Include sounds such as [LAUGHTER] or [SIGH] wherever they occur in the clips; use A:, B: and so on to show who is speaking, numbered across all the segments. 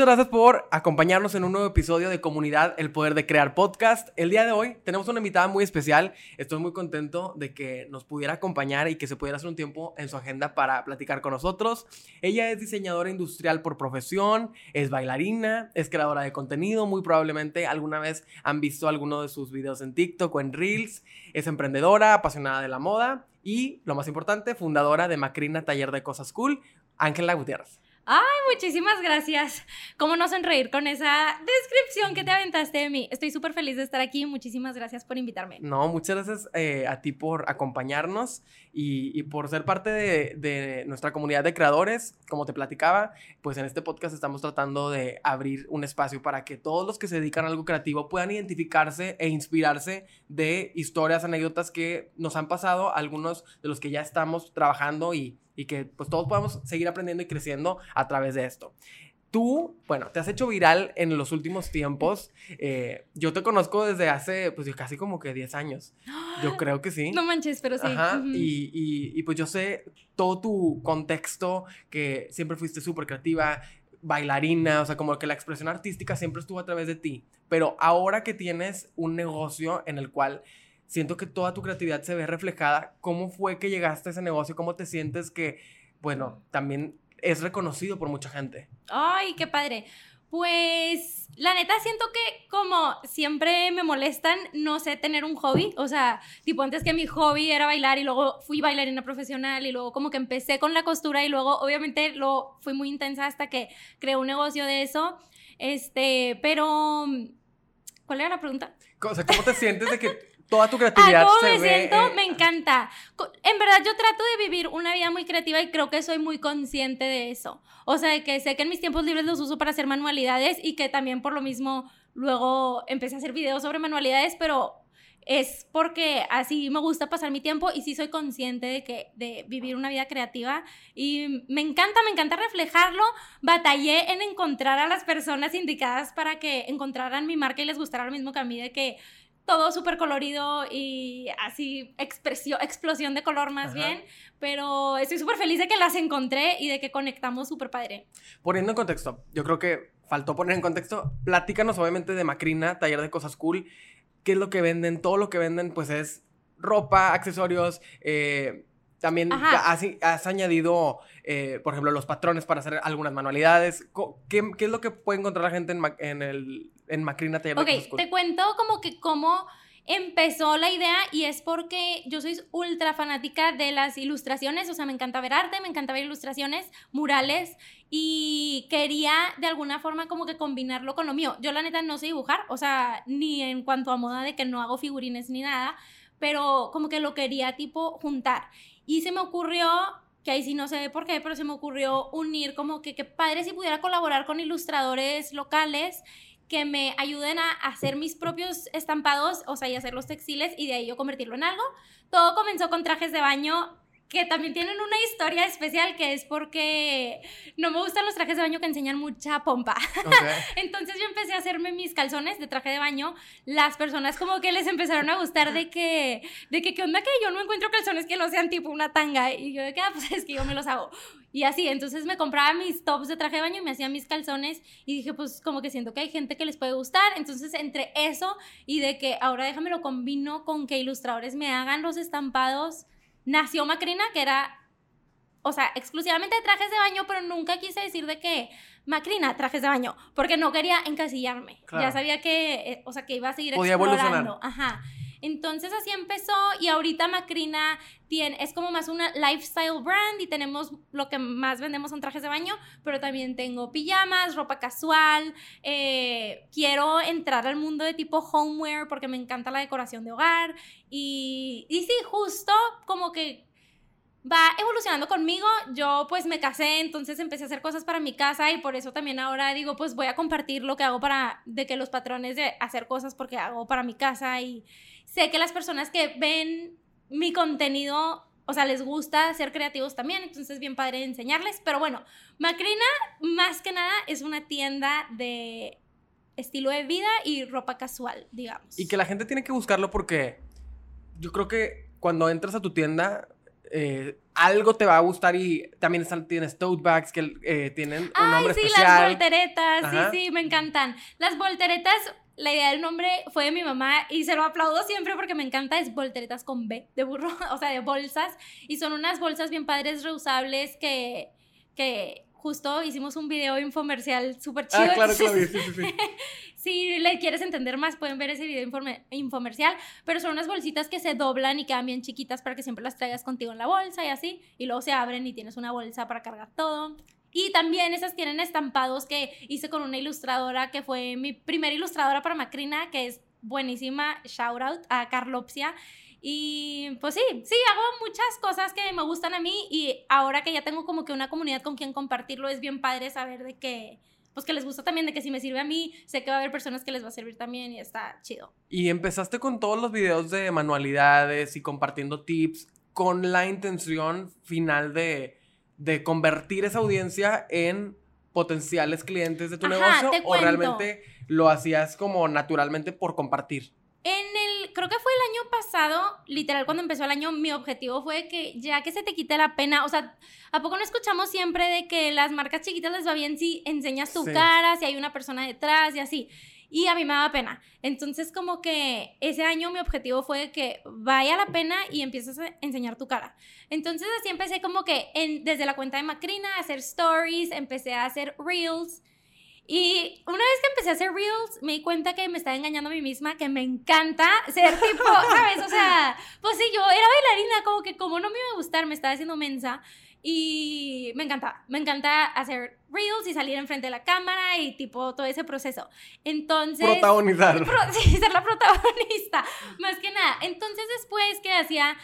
A: Muchas gracias por acompañarnos en un nuevo episodio de Comunidad El Poder de Crear Podcast. El día de hoy tenemos una invitada muy especial. Estoy muy contento de que nos pudiera acompañar y que se pudiera hacer un tiempo en su agenda para platicar con nosotros. Ella es diseñadora industrial por profesión, es bailarina, es creadora de contenido. Muy probablemente alguna vez han visto alguno de sus videos en TikTok o en Reels. Es emprendedora, apasionada de la moda y, lo más importante, fundadora de Macrina Taller de Cosas Cool, Ángela Gutiérrez.
B: Ay, muchísimas gracias. ¿Cómo no sonreír con esa descripción que te aventaste de mí? Estoy súper feliz de estar aquí. Muchísimas gracias por invitarme.
A: No, muchas gracias eh, a ti por acompañarnos y, por ser parte de, de, nuestra comunidad de creadores. Como te platicaba, pues en este podcast estamos tratando de abrir un espacio para que todos los que se dedican a algo creativo puedan identificarse e inspirarse de historias, anécdotas que nos han pasado, algunos de los que ya estamos trabajando y y que pues todos podamos seguir aprendiendo y creciendo a través de esto. Tú, bueno, te has hecho viral en los últimos tiempos. Eh, yo te conozco desde hace, pues casi como que 10 años. Yo [GASPS] creo que sí.
B: No manches, pero sí.
A: Ajá. y, y, y, pues yo sé todo tu contexto, que siempre fuiste súper creativa, bailarina, o sea, como que la expresión artística siempre estuvo a través de ti. Pero ahora que tienes un negocio en el cual siento que toda tu creatividad se ve reflejada. ¿Cómo fue que llegaste a ese negocio? ¿Cómo te sientes que, bueno, también es reconocido por mucha gente?
B: Ay, qué padre. Pues la neta siento que como siempre me molestan, no sé tener un hobby, o sea, tipo antes que mi hobby era bailar y luego fui bailarina profesional y luego como que empecé con la costura y luego obviamente lo fui muy intensa hasta que creé un negocio de eso. Este, pero ¿cuál era la pregunta?
A: O sea, ¿cómo te sientes de que toda tu creatividad
B: ¿Cómo me siento? Me encanta. En verdad, yo trato de vivir una vida muy creativa y creo que soy muy consciente de eso. O sea, que sé que en mis tiempos libres los uso para hacer manualidades y que también por lo mismo luego empecé a hacer videos sobre manualidades, pero es porque así me gusta pasar mi tiempo y sí soy consciente de que de vivir una vida creativa y me encanta, me encanta reflejarlo. Batallé en encontrar a las personas indicadas para que encontraran mi marca y les gustara lo mismo que a mí de que todo súper colorido y así expresión, explosión de color más bien, pero estoy súper feliz de que las encontré y de que conectamos súper padre.
A: Poniendo en contexto, yo creo que faltó poner en contexto, platícanos obviamente de Macrina, taller de cosas cool, qué es lo que venden, todo lo que venden pues es ropa, accesorios, eh, también has, has, añadido, eh, por ejemplo, los patrones para hacer algunas manualidades. ¿Qué, qué es lo que puede encontrar la gente en, en, el, en Macrina Taller
B: Ok, te cuento como que cómo empezó la idea y es porque yo soy ultra fanática de las ilustraciones, o sea, me encanta ver arte, me encanta ver ilustraciones, murales y quería de alguna forma como que combinarlo con lo mío. Yo la neta no sé dibujar, o sea, ni en cuanto a moda de que no hago figurines ni nada, pero como que lo quería tipo juntar. Y se me ocurrió, que ahí sí no sé por qué, pero se me ocurrió unir como que qué padre si pudiera colaborar con ilustradores locales que me ayuden a hacer mis propios estampados, o sea, y hacer los textiles y de ahí yo convertirlo en algo. Todo comenzó con trajes de baño que también tienen una historia especial que es porque no me gustan los trajes de baño que enseñan mucha pompa. [LAUGHS] Entonces yo empecé a hacerme mis calzones de traje de baño. Las personas como que les empezaron a gustar de que, de que, ¿qué onda que yo no encuentro calzones que no sean tipo una tanga? Y yo de que, ah, pues es que yo me los hago. Y así, entonces me compraba mis tops de traje de baño y me hacía mis calzones y dije, pues como que siento que hay gente que les puede gustar. Entonces, entre eso y de que ahora déjame lo combino con que ilustradores me hagan los estampados nació Macrina, que era, o sea, exclusivamente de trajes de baño, pero nunca quise decir de que Macrina, trajes de baño, porque no quería encasillarme. Ya sabía que, eh, o sea, que iba a seguir
A: Podía explorando.
B: Ajá. Entonces así empezó y ahorita Macrina tiene, es como más una lifestyle brand y tenemos lo que más vendemos son trajes de baño, pero también tengo pijamas, ropa casual. Eh, quiero entrar al mundo de tipo homeware porque me encanta la decoración de hogar y, y sí, justo como que va evolucionando conmigo. Yo pues me casé, entonces empecé a hacer cosas para mi casa y por eso también ahora digo, pues voy a compartir lo que hago para, de que los patrones de hacer cosas porque hago para mi casa y sé que las personas que ven mi contenido, o sea, les gusta ser creativos también, entonces es bien padre enseñarles. Pero bueno, Macrina más que nada es una tienda de estilo de vida y ropa casual, digamos.
A: Y que la gente tiene que buscarlo porque yo creo que cuando entras a tu tienda eh, algo te va a gustar y también están, tienes tote bags que eh, tienen un
B: Ay,
A: nombre
B: sí,
A: especial.
B: las volteretas,
A: Ajá.
B: sí, sí, me encantan. Las volteretas, la idea del nombre fue de mi mamá y se lo aplaudo siempre porque me encanta, es volteretas con B, de burro, [LAUGHS] o sea, de bolsas. Y son unas bolsas bien padres, reusables, que, que justo hicimos un video infomercial súper chido.
A: Ah, claro, claro, sí, sí, [LAUGHS] sí.
B: si le quieres entender más, pueden ver ese video informe- infomercial. Pero son unas bolsitas que se doblan y quedan bien chiquitas para que siempre las traigas contigo en la bolsa y así. Y luego se abren y tienes una bolsa para cargar todo. Y también esas tienen estampados que hice con una ilustradora que fue mi primera ilustradora para Macrina, que es buenísima. Shout out a Carlopsia. Y pues sí, sí, hago muchas cosas que me gustan a mí y ahora que ya tengo como que una comunidad con quien compartirlo, es bien padre saber de que, pues que les gusta también, de que si me sirve a mí, sé que va a haber personas que les va a servir también y está chido.
A: Y empezaste con todos los videos de manualidades y compartiendo tips con la intención final de, de convertir esa audiencia en potenciales clientes de tu
B: Ajá,
A: negocio o realmente lo hacías como naturalmente por compartir.
B: En el, creo que fue el año pasado, literal cuando empezó el año, mi objetivo fue que ya que se te quite la pena, o sea, ¿a poco no escuchamos siempre de que las marcas chiquitas les va bien si enseñas tu
A: Sí.
B: cara, si hay una persona detrás y así? Y a mí me daba pena. Entonces como que ese año mi objetivo fue que vaya la pena y empieces a enseñar tu cara. Entonces así empecé como que en- desde la cuenta de Macrina a hacer stories, empecé a hacer reels. Y una vez que empecé a hacer reels, me di cuenta que me estaba engañando a mí misma, que me encanta ser tipo, [LAUGHS] ¿sabes? O sea, pues sí, yo era bailarina, como que como no me iba a gustar, me estaba haciendo mensa. Y me encantaba, me encanta hacer reels y salir enfrente de la cámara y tipo todo ese proceso. Entonces...
A: Protagonizar.
B: Pro- [LAUGHS] sí, ser la protagonista, más que nada. Entonces después que hacía...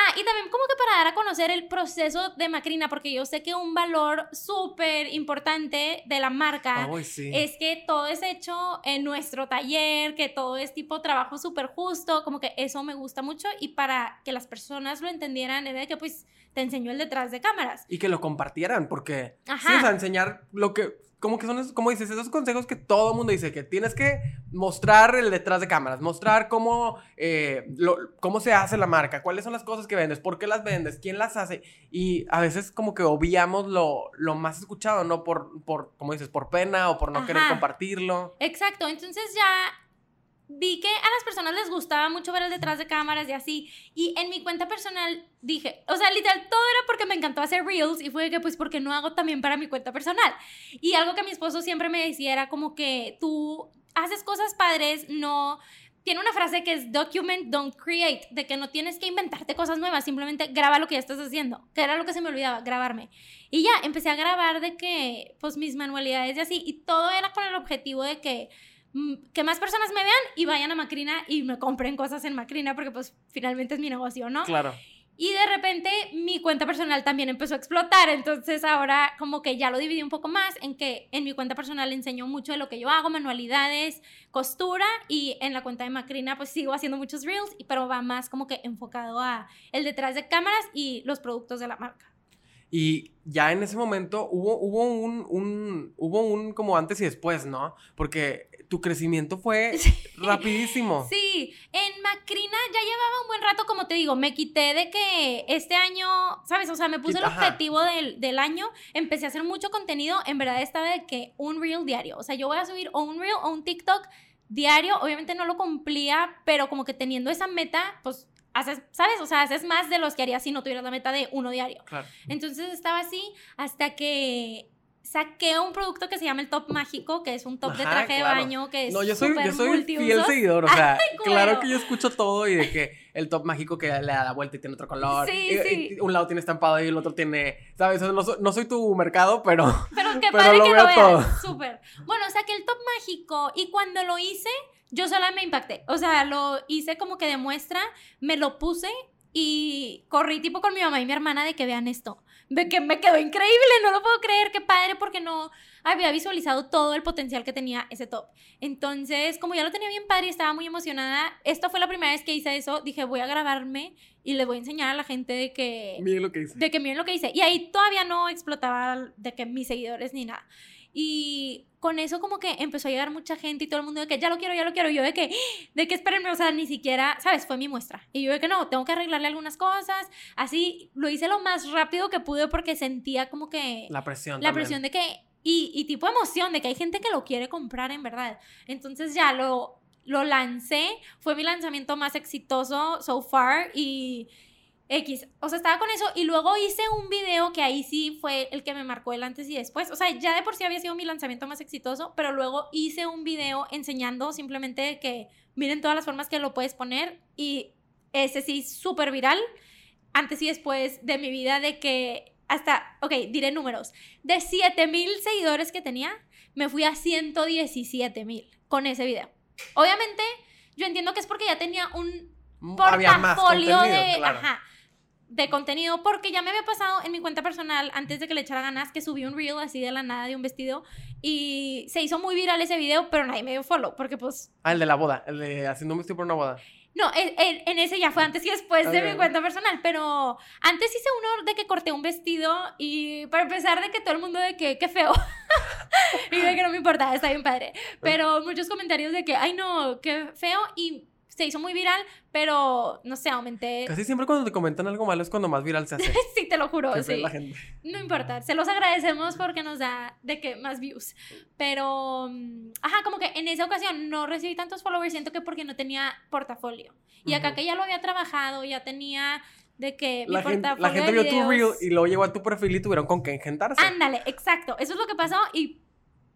B: Ah, y también como que para dar a conocer el proceso de Macrina, porque yo sé que un valor súper importante de la marca
A: sí.
B: es que todo es hecho en nuestro taller, que todo es tipo trabajo súper justo, como que eso me gusta mucho y para que las personas lo entendieran era de que pues te enseñó el detrás de cámaras.
A: Y que lo compartieran, porque
B: Ajá.
A: sí, o sea, enseñar lo que, como que son, esos- como dices, esos consejos que todo el mundo dice, que tienes que mostrar el detrás de cámaras, mostrar cómo, eh, lo- cómo se hace la marca, cuáles son las cosas que vendes, por qué las vendes, quién las hace, y a veces como que obviamos lo, lo más escuchado, ¿no? Por, por, como dices, por pena o por no querer compartirlo.
B: Exacto, entonces ya vi que a las personas les gustaba mucho ver el detrás de cámaras y así. Y en mi cuenta personal dije, o sea, literal, todo era porque me encantó hacer reels y fue que, pues, ¿por qué no hago también para mi cuenta personal? Y algo que mi esposo siempre me decía era como que tú haces cosas padres, no... Tiene una frase que es document, don't create, de que no tienes que inventarte cosas nuevas, simplemente graba lo que ya estás haciendo, que era lo que se me olvidaba, grabarme. Y ya, empecé a grabar de que, pues, mis manualidades y así, y todo era con el objetivo de que que más personas me vean y vayan a Macrina y me compren cosas en Macrina porque pues finalmente es mi negocio, ¿no?
A: Claro.
B: Y de repente mi cuenta personal también empezó a explotar, entonces ahora como que ya lo dividí un poco más en que en mi cuenta personal enseño mucho de lo que yo hago, manualidades, costura y en la cuenta de Macrina pues sigo haciendo muchos reels, pero va más como que enfocado a el detrás de cámaras y los productos de la marca.
A: Y ya en ese momento hubo, hubo un, un, hubo un como antes y después, ¿no? Porque tu crecimiento fue [LAUGHS] rapidísimo.
B: Sí, en Macrina ya llevaba un buen rato, como te digo, me quité de que este año, ¿sabes? O sea, me puse el objetivo del, del año, empecé a hacer mucho contenido, en verdad estaba de que un reel diario, o sea, yo voy a subir o un reel o un TikTok diario, obviamente no lo cumplía, pero como que teniendo esa meta, pues haces, ¿sabes? O sea, haces más de los que harías si no tuvieras la meta de uno diario.
A: Claro.
B: Entonces estaba así hasta que saqué un producto que se llama el top mágico, que es un top de traje
A: claro.
B: de baño que es
A: No, yo soy, yo soy fiel seguidor, o sea, [LAUGHS] claro que yo escucho todo y de que el top mágico que le da la vuelta y tiene otro color.
B: Sí,
A: y-
B: sí.
A: y un lado tiene estampado y el otro tiene, ¿sabes? No soy, no soy tu mercado, pero
B: Pero [LAUGHS] qué
A: Pero
B: padre
A: lo
B: que
A: veo
B: lo
A: todo.
B: veas. Súper. Bueno, saqué el top mágico y cuando lo hice, yo sola me impacté. O sea, lo hice como que de muestra, me lo puse y corrí tipo con mi mamá y mi hermana de que vean esto. De que me quedó increíble, no lo puedo creer, qué padre, porque no había visualizado todo el potencial que tenía ese top. Entonces, como ya lo tenía bien padre y estaba muy emocionada, esta fue la primera vez que hice eso, dije, voy a grabarme y le voy a enseñar a la gente de que
A: miren lo que dice.
B: de que miren lo que hice. Y ahí todavía no explotaba de que mis seguidores ni nada. Y con eso como que empezó a llegar mucha gente y todo el mundo de que ya lo quiero, ya lo quiero. Y yo de que, [GASPS] de que espérenme, o sea, ni siquiera, ¿sabes? Fue mi muestra. Y yo de que no, tengo que arreglarle algunas cosas. Así lo hice lo más rápido que pude porque sentía como que...
A: La presión.
B: La presión de que... Y, y tipo emoción de que hay gente que lo quiere comprar en verdad. Entonces ya lo, lo lancé. Fue mi lanzamiento más exitoso so far y X, o sea, estaba con eso y luego hice un video que ahí sí fue el que me marcó el antes y después. O sea, ya de por sí había sido mi lanzamiento más exitoso, pero luego hice un video enseñando simplemente que miren todas las formas que lo puedes poner y ese sí súper viral. Antes y después de mi vida de que hasta, ok, diré números, de 7 mil seguidores que tenía, me fui a 117 mil con ese video. Obviamente, yo entiendo que es porque ya tenía un portafolio de... Ajá de contenido porque ya me había pasado en mi cuenta personal antes de que le echara ganas que subí un reel así de la nada de un vestido y se hizo muy viral ese video pero nadie me dio follow porque pues
A: ah el de la boda el de haciendo un vestido por una boda.
B: No, en ese ya fue antes y después de mi cuenta personal, pero antes hice uno de que corté un vestido y para empezar de que todo el mundo de que qué feo [LAUGHS] y de que no me importa, está bien padre, [LAUGHS] pero muchos comentarios de que ay no, qué feo y se hizo muy viral, pero no sé, aumenté.
A: Casi siempre cuando te comentan algo malo es cuando más viral se hace. [LAUGHS]
B: sí, te lo juro, sí. No importa, se los agradecemos porque nos da de que más views. Pero, mm, ajá, como que en esa ocasión no recibí tantos followers, siento que porque no tenía portafolio. Y acá que ya lo había trabajado, ya tenía de que
A: la mi gente, La gente vio tu reel y luego llegó a tu perfil y tuvieron con qué engentarse.
B: Ándale, exacto. Eso es lo que pasó y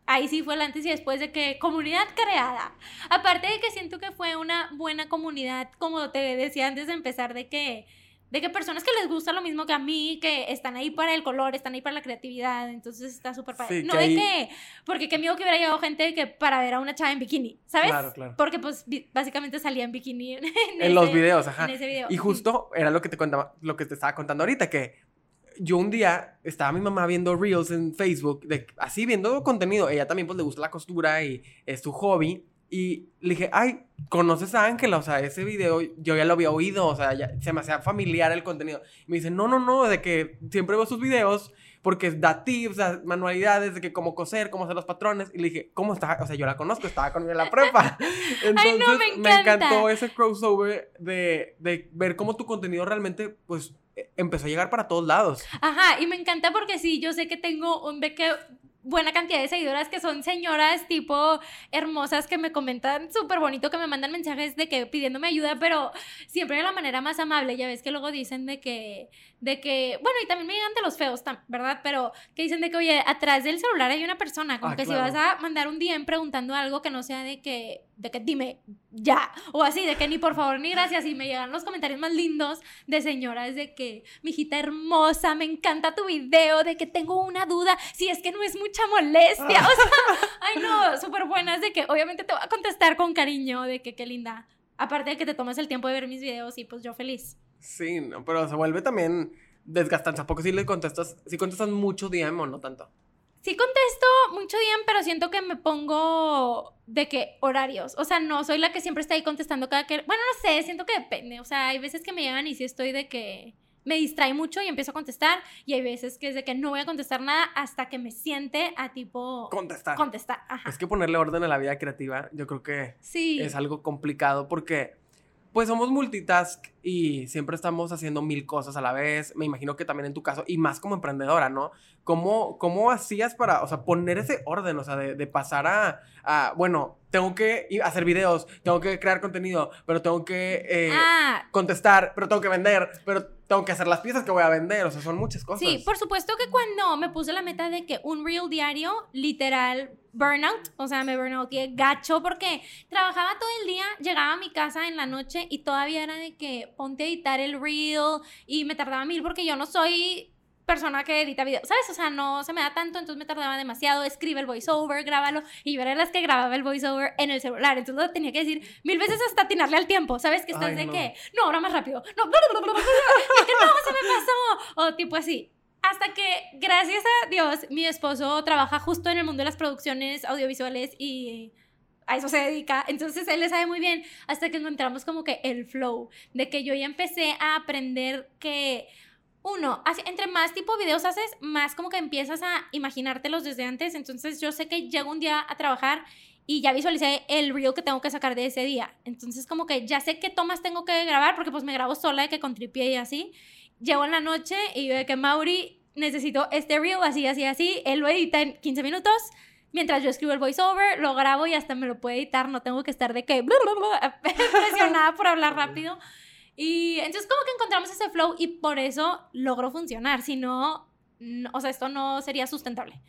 B: ahí sí fue el antes y después de que comunidad creada. Aparte de que siento que fue una buena comunidad, como te decía antes de empezar, de que de que personas que les gusta lo mismo que a mí, que están ahí para el color, están ahí para la creatividad, entonces está súper padre. no de que, porque qué miedo que hubiera llegado gente que para ver a una chava en bikini, ¿sabes? Claro, claro. Porque pues básicamente salía en bikini
A: en, los videos, ajá. En ese video. Y justo era lo que te contaba, lo que te estaba contando ahorita, que yo un día estaba mi mamá viendo reels en Facebook, de, así viendo contenido. Ella también pues le gusta la costura y es su hobby. Y le dije, ay, ¿conoces a Ángela? O sea, ese video yo ya lo había oído, o sea, ya, se me hacía familiar el contenido. Y me dice, no, no, no, de que siempre veo sus videos porque da tips, da manualidades de que cómo coser, cómo hacer los patrones. Y le dije, ¿cómo está? O sea, yo la conozco, estaba conmigo en la prepa. [LAUGHS] [LAUGHS] Entonces,
B: no, me,
A: me, encantó ese crossover de, de ver cómo tu contenido realmente, pues, empezó a llegar para todos lados.
B: Ajá, y me encanta porque sí, yo sé que tengo un que buena cantidad de seguidoras que son señoras tipo hermosas que me comentan súper bonito, que me mandan mensajes de que pidiéndome ayuda, pero siempre de la manera más amable. Ya ves que luego dicen de que, de que, bueno, y también me llegan de los feos, ¿verdad? Pero que dicen de que, oye, atrás del celular hay una persona, como ah, que si vas a mandar un DM preguntando algo que no sea de que, de que dime ya, o así, de que ni por favor ni gracias, y me llegan los comentarios más lindos de señoras de que, mi hijita hermosa, me encanta tu video, de que tengo una duda, si es que no es mucha molestia, o sea, [LAUGHS] ay no, súper buenas, de que obviamente te voy a contestar con cariño, de que qué linda, aparte de que te tomes el tiempo de ver mis videos y pues yo feliz.
A: Sí, no, pero se vuelve también desgastante, ¿a poco si le contestas, si contestas mucho DM o no tanto?
B: Sí contesto mucho bien, pero siento que me pongo de que horarios. O sea, no soy la que siempre está ahí contestando cada que... Bueno, no sé, siento que depende. O sea, hay veces que me llegan y sí estoy de que me distrae mucho y empiezo a contestar. Y hay veces que es de que no voy a contestar nada hasta que me siente a tipo...
A: Contestar.
B: Contestar, ajá.
A: Es que ponerle orden a la vida creativa, yo creo que sí. es algo complicado porque pues somos multitask y siempre estamos haciendo mil cosas a la vez. Me imagino que también en tu caso, y más como emprendedora, ¿no? ¿Cómo, cómo hacías para, o sea, poner ese orden, o sea, de, pasar a, a, bueno, tengo que hacer videos, tengo que crear contenido, pero tengo que eh, ah. contestar, pero tengo que vender, pero tengo que hacer las piezas que voy a vender, o sea, son muchas cosas.
B: Sí, por supuesto que cuando me puse la meta de que un reel diario, literal, burnout, o sea, me burnout gacho porque trabajaba todo el día, llegaba a mi casa en la noche y todavía era de que ponte a editar el reel y me tardaba mil porque yo no soy persona que edita videos, ¿sabes? O sea, no se me da tanto, entonces me tardaba demasiado, escribe el voiceover, grábalo, y yo era las que grababa el voiceover en el celular, entonces lo tenía que decir mil veces hasta atinarle al tiempo, ¿sabes? Que estás de que, no, ahora más rápido, no, que no, se me pasó, o tipo así. Hasta que, gracias a Dios, mi esposo trabaja justo en el mundo de las producciones audiovisuales y a eso se dedica. Entonces él le sabe muy bien hasta que encontramos como que el flow de que yo ya empecé a aprender que uno, entre más tipo videos haces, más como que empiezas a imaginártelos desde antes. Entonces yo sé que llego un día a trabajar y ya visualicé el reel que tengo que sacar de ese día. Entonces como que ya sé qué tomas tengo que grabar porque pues me grabo sola de que con tripié y así. Llego en la noche y veo que Mauri necesito este reel así, así, así. Él lo edita en 15 minutos. Mientras yo escribo el voiceover, lo grabo y hasta me lo puede editar. No tengo que estar de que [LAUGHS] [LAUGHS] presionada por hablar rápido. Y entonces como que encontramos ese flow y por eso logró funcionar. Si no, o sea, esto no sería sustentable.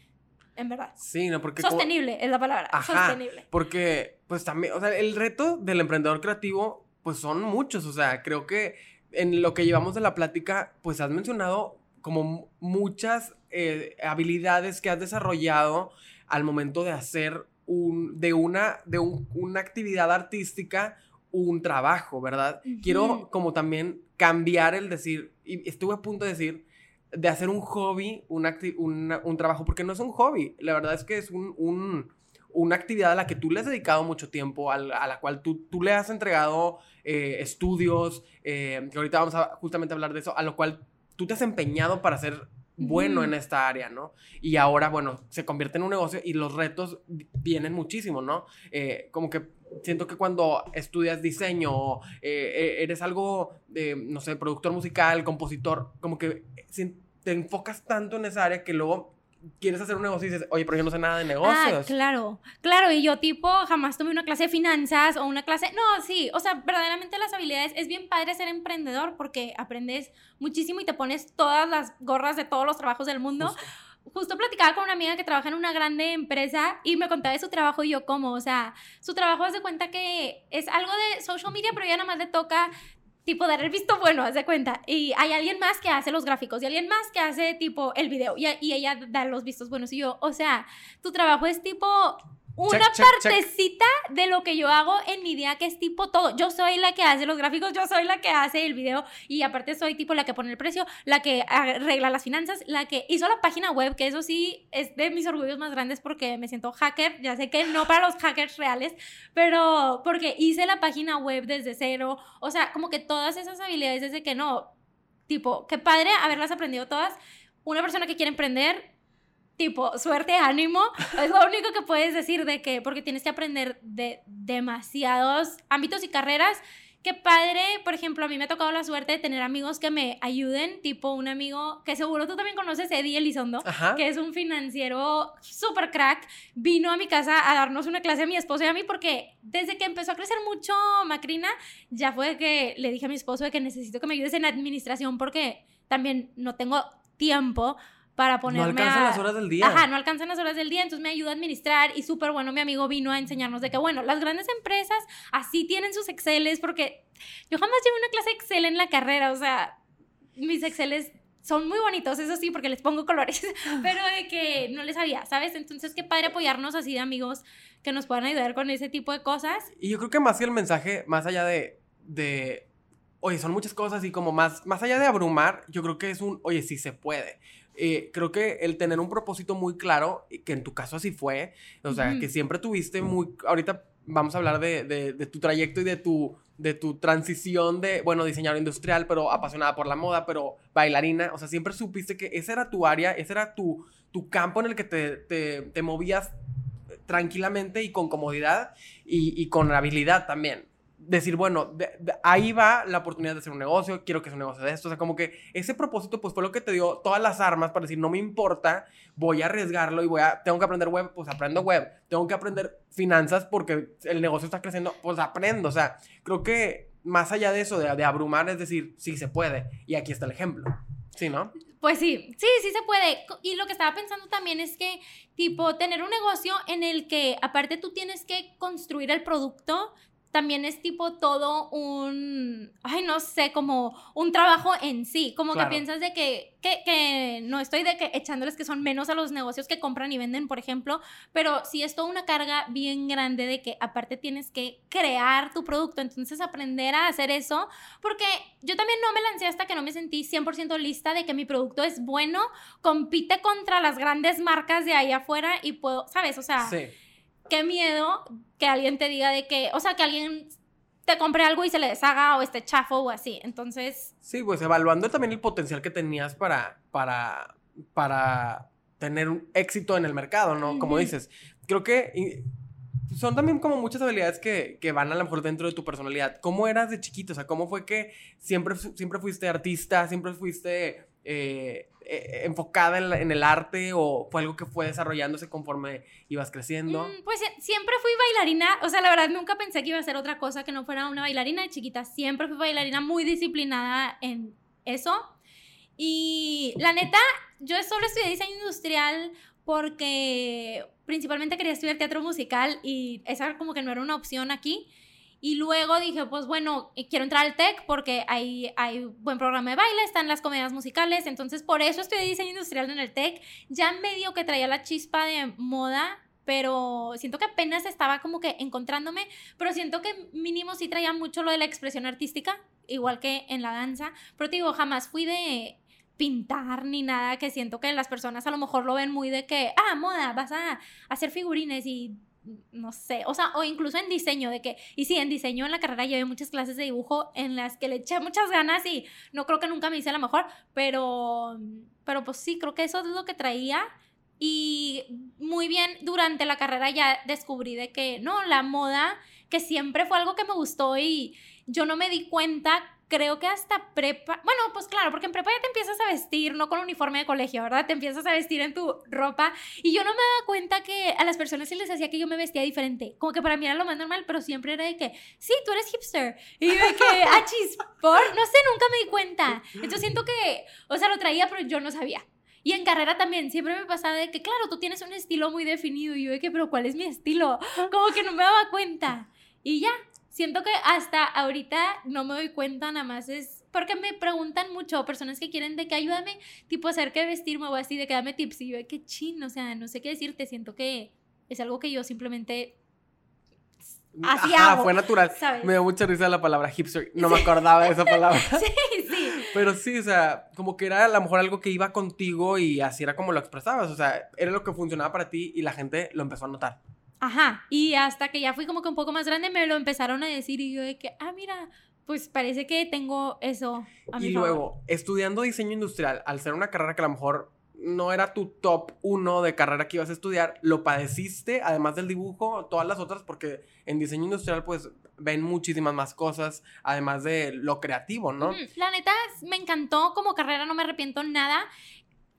B: En verdad.
A: Sí, no, porque...
B: Sostenible es la palabra. sostenible.
A: Porque, pues también, o sea, el reto del emprendedor creativo, pues son muchos. O sea, creo que en lo que llevamos de la plática, pues has mencionado como muchas eh, habilidades que has desarrollado al momento de hacer un, de una, de una actividad artística un trabajo, ¿verdad? Quiero como también cambiar el decir, y estuve a punto de decir, de hacer un hobby, un, un trabajo, porque no es un hobby, la verdad es que es un, una actividad a la que tú le has dedicado mucho tiempo, a la, cual tú, tú, le has entregado eh, estudios, eh, que ahorita vamos a justamente hablar de eso, a lo cual tú te has empeñado para ser bueno en esta área, ¿no? Y ahora, bueno, se convierte en un negocio y los retos vienen muchísimo, ¿no? Eh, como que siento que cuando estudias diseño, eh, eres algo, de, no sé, productor musical, compositor, como que te enfocas tanto en esa área que luego quieres hacer un negocio y dices, oye, pero yo no sé nada de negocios. Ah,
B: claro, claro, y yo tipo jamás tomé una clase de finanzas o una clase, no, sí, o sea, verdaderamente las habilidades, es bien padre ser emprendedor porque aprendes muchísimo y te pones todas las gorras de todos los trabajos del mundo. Justo. Platicaba con una amiga que trabaja en una grande empresa y me contaba de su trabajo y yo cómo, o sea, su trabajo hace cuenta que es algo de social media, pero ya nada más le toca tipo dar el visto bueno, haz de cuenta. Y hay alguien más que hace los gráficos y alguien más que hace tipo el video y ella da los vistos buenos. Y yo, o sea, tu trabajo es tipo una partecita de lo que yo hago en mi día, que es tipo todo. Yo soy la que hace los gráficos, yo soy la que hace el video y aparte soy tipo la que pone el precio, la que arregla las finanzas, la que hizo la página web, que eso sí es de mis orgullos más grandes porque me siento hacker. Ya sé que no para los hackers reales, pero porque hice la página web desde cero. O sea, como que todas esas habilidades desde que no, tipo, qué padre haberlas aprendido todas. Una persona que quiere emprender tipo, suerte, ánimo, es lo único que puedes decir de que, porque tienes que aprender de demasiados ámbitos y carreras. Qué padre, por ejemplo, a mí me ha tocado la suerte de tener amigos que me ayuden, tipo un amigo que seguro tú también conoces, Eddie Elizondo, que es un financiero súper crack, vino a mi casa a darnos una clase a mi esposo y a mí porque desde que empezó a crecer mucho Macrina, ya fue que le dije a mi esposo de que necesito que me ayudes en administración porque también no tengo tiempo para ponerme
A: No alcanzan las horas del día.
B: Ajá, no alcanzan las horas del día, entonces me ayuda a administrar y súper bueno, mi amigo vino a enseñarnos de que, bueno, las grandes empresas así tienen sus Exceles porque yo jamás llevé una clase Excel en la carrera, o sea, mis Exceles son muy bonitos, eso sí, porque les pongo colores, [LAUGHS] pero de que no les sabía, ¿sabes? Entonces, qué padre apoyarnos así de amigos que nos puedan ayudar con ese tipo de cosas.
A: Y yo creo que más que el mensaje, más allá de, de oye, son muchas cosas y como más, más allá de abrumar, yo creo que es un, oye, sí se puede. Eh, creo que el tener un propósito muy claro, que en tu caso así fue, o sea, que siempre tuviste muy, ahorita vamos a hablar de, de, tu trayecto y de tu, de tu transición de, bueno, diseñador industrial, pero apasionada por la moda, pero bailarina, o sea, siempre supiste que esa era tu área, ese era tu, tu campo en el que te, te, te movías tranquilamente y con comodidad y, y con habilidad también decir, bueno, ahí va la oportunidad de hacer un negocio, quiero que sea un negocio de esto. O sea, como que ese propósito, pues fue lo que te dio todas las armas para decir, no me importa, voy a arriesgarlo y voy a, tengo que aprender web, pues aprendo web. Tengo que aprender finanzas porque el negocio está creciendo, pues aprendo. O sea, creo que más allá de eso, de, de abrumar, es decir, sí se puede. Y aquí está el ejemplo. Sí, ¿no?
B: Pues sí, sí, sí se puede. Y lo que estaba pensando también es que, tipo, tener un negocio en el que, aparte, tú tienes que construir el producto, también es tipo todo un, ay, no sé, como un trabajo en sí, como que piensas de que, que, que, no estoy de que echándoles que son menos a los negocios que compran y venden, por ejemplo, pero sí es toda una carga bien grande de que aparte tienes que crear tu producto, entonces aprender a hacer eso, porque yo también no me lancé hasta que no me sentí 100% lista de que mi producto es bueno, compite contra las grandes marcas de ahí afuera y puedo, ¿sabes? O sea... Sí qué miedo que alguien te diga de que, o sea, que alguien te compré algo y se le deshaga o esté chafo o así. Entonces.
A: Sí, pues evaluando también el potencial que tenías para, para, para tener un éxito en el mercado, ¿no? Como dices, creo que son también como muchas habilidades que, que, van a lo mejor dentro de tu personalidad. ¿Cómo eras de chiquito? O sea, ¿cómo fue que siempre, siempre fuiste artista, siempre fuiste eh, eh, enfocada en, el arte o fue algo que fue desarrollándose conforme ibas creciendo?
B: Mm, pues siempre fui bailarina, o sea, la verdad nunca pensé que iba a ser otra cosa que no fuera una bailarina de chiquita, siempre fui bailarina muy disciplinada en eso. Y la neta, yo solo estudié diseño industrial porque principalmente quería estudiar teatro musical y esa como que no era una opción aquí. Y luego dije, pues bueno, eh, quiero entrar al TEC porque hay, hay buen programa de baile, están las comedias musicales, entonces por eso estudié diseño industrial en el TEC. Ya medio que traía la chispa de moda, pero siento que apenas estaba como que encontrándome, pero siento que mínimo sí traía mucho lo de la expresión artística, igual que en la danza, pero te digo, jamás fui de pintar ni nada, que siento que las personas a lo mejor lo ven muy de que, ah, moda, vas a hacer figurines y no sé, o sea, o incluso en diseño, de que, y sí, en diseño en la carrera llevé muchas clases de dibujo en las que le eché muchas ganas y no creo que nunca me hice la mejor, pero, pero pues sí, creo que eso es lo que traía. Y muy bien, durante la carrera ya descubrí de que, no, la moda, que siempre fue algo que me gustó y yo no me di cuenta creo que hasta prepa, bueno, pues claro, porque en prepa ya te empiezas a vestir, no con uniforme de colegio, ¿verdad? Te empiezas a vestir en tu ropa y yo no me daba cuenta que a las personas se les hacía que yo me vestía diferente, como que para mí era lo más normal, pero siempre era de que, sí, tú eres hipster, y de que, achis, ah, [LAUGHS] por, no sé, nunca me di cuenta. Entonces siento que, o sea, lo traía, pero yo no sabía. Y en carrera también, siempre me pasaba de que, claro, tú tienes un estilo muy definido. Y yo de que, pero ¿cuál es mi estilo? [LAUGHS] Como que no me daba cuenta. Y ya, siento que hasta ahorita no me doy cuenta, nada más es porque me preguntan mucho personas que quieren de que ayúdame, tipo, hacer que vestirme o así, de que dame tips. Y yo, qué chin, o sea, no sé qué decirte, siento que es algo que yo simplemente
A: Así fue natural. Me dio mucha risa la palabra hipster. No me acordaba de esa palabra. [LAUGHS]
B: sí, sí.
A: Pero sí, o sea, como que era a lo mejor algo que iba contigo y así era como lo expresabas. O sea, era lo que funcionaba para ti y la gente lo empezó a notar.
B: Ajá, y hasta que ya fui como que un poco más grande me lo empezaron a decir y yo de que, ah, mira, pues parece que tengo eso.
A: A y luego, estudiando diseño industrial, al ser una carrera que a lo mejor no era tu top uno de carrera que ibas a estudiar, lo padeciste, además del dibujo, todas las otras, porque en diseño industrial pues ven muchísimas más cosas, además de lo creativo, ¿no?
B: La neta, me encantó como carrera, no me arrepiento nada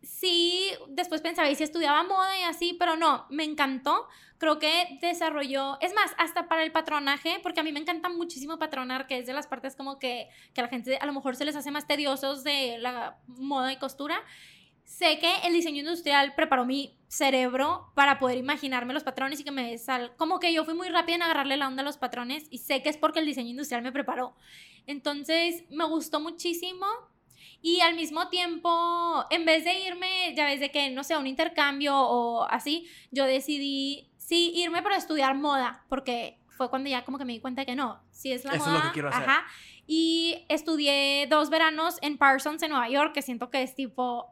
B: sí, después pensaba, ¿y si estudiaba moda y así? Pero no, me encantó. Creo que desarrolló, es más, hasta para el patronaje, porque a mí me encanta muchísimo patronar, que es de las partes como que, que a la gente a lo mejor se les hace más tediosos de la moda y costura. Sé que el diseño industrial preparó mi cerebro para poder imaginarme los patrones y que me sal... Como que yo fui muy rápida en agarrarle la onda a los patrones y sé que es porque el diseño industrial me preparó. Entonces, me gustó muchísimo y al mismo tiempo, en vez de irme, ya ves, de que, no sé, un intercambio o así, yo decidí, sí, irme para estudiar moda, porque fue cuando ya como que me di cuenta que no, si es la
A: Eso
B: moda.
A: Es lo que quiero hacer. Ajá.
B: Y estudié dos veranos en Parsons, en Nueva York, que siento que es tipo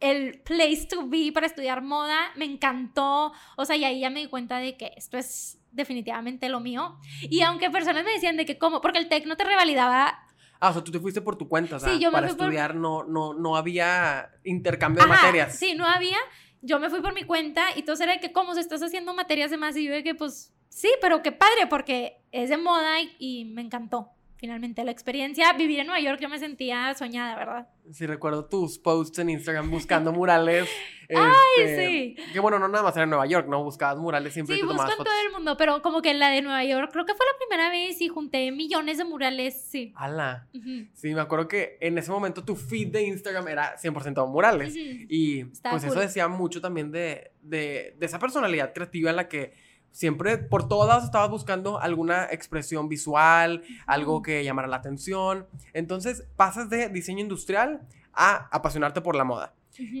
B: el place to be para estudiar moda. Me encantó. O sea, y ahí ya me di cuenta de que esto es definitivamente lo mío. Y aunque personas me decían de que cómo, porque el TEC no te revalidaba
A: Ah, o sea, tú te fuiste por tu cuenta, o sea, para estudiar no, no, no había intercambio de materias.
B: Sí, no había. Yo me fui por mi cuenta y todo era de que, ¿cómo se estás haciendo materias de más? Y yo de que, pues, sí, pero qué padre, porque es de moda y me encantó finalmente la experiencia. Vivir en Nueva York yo me sentía soñada, ¿verdad?
A: Sí, recuerdo tus posts en Instagram buscando murales. [LAUGHS]
B: ¡Ay, este, sí!
A: Que bueno, no nada más era en Nueva York, ¿no? Buscabas murales siempre
B: Sí,
A: busco
B: en todo el mundo, pero como que en la de Nueva York, creo que fue la primera vez y junté millones de murales, sí.
A: ¡Hala! Sí, me acuerdo que en ese momento tu feed de Instagram era 100% murales. Y pues eso decía mucho también de, de, de esa personalidad creativa en la que siempre por todas estabas buscando alguna expresión visual, algo que llamara la atención. Entonces pasas de diseño industrial a apasionarte por la moda.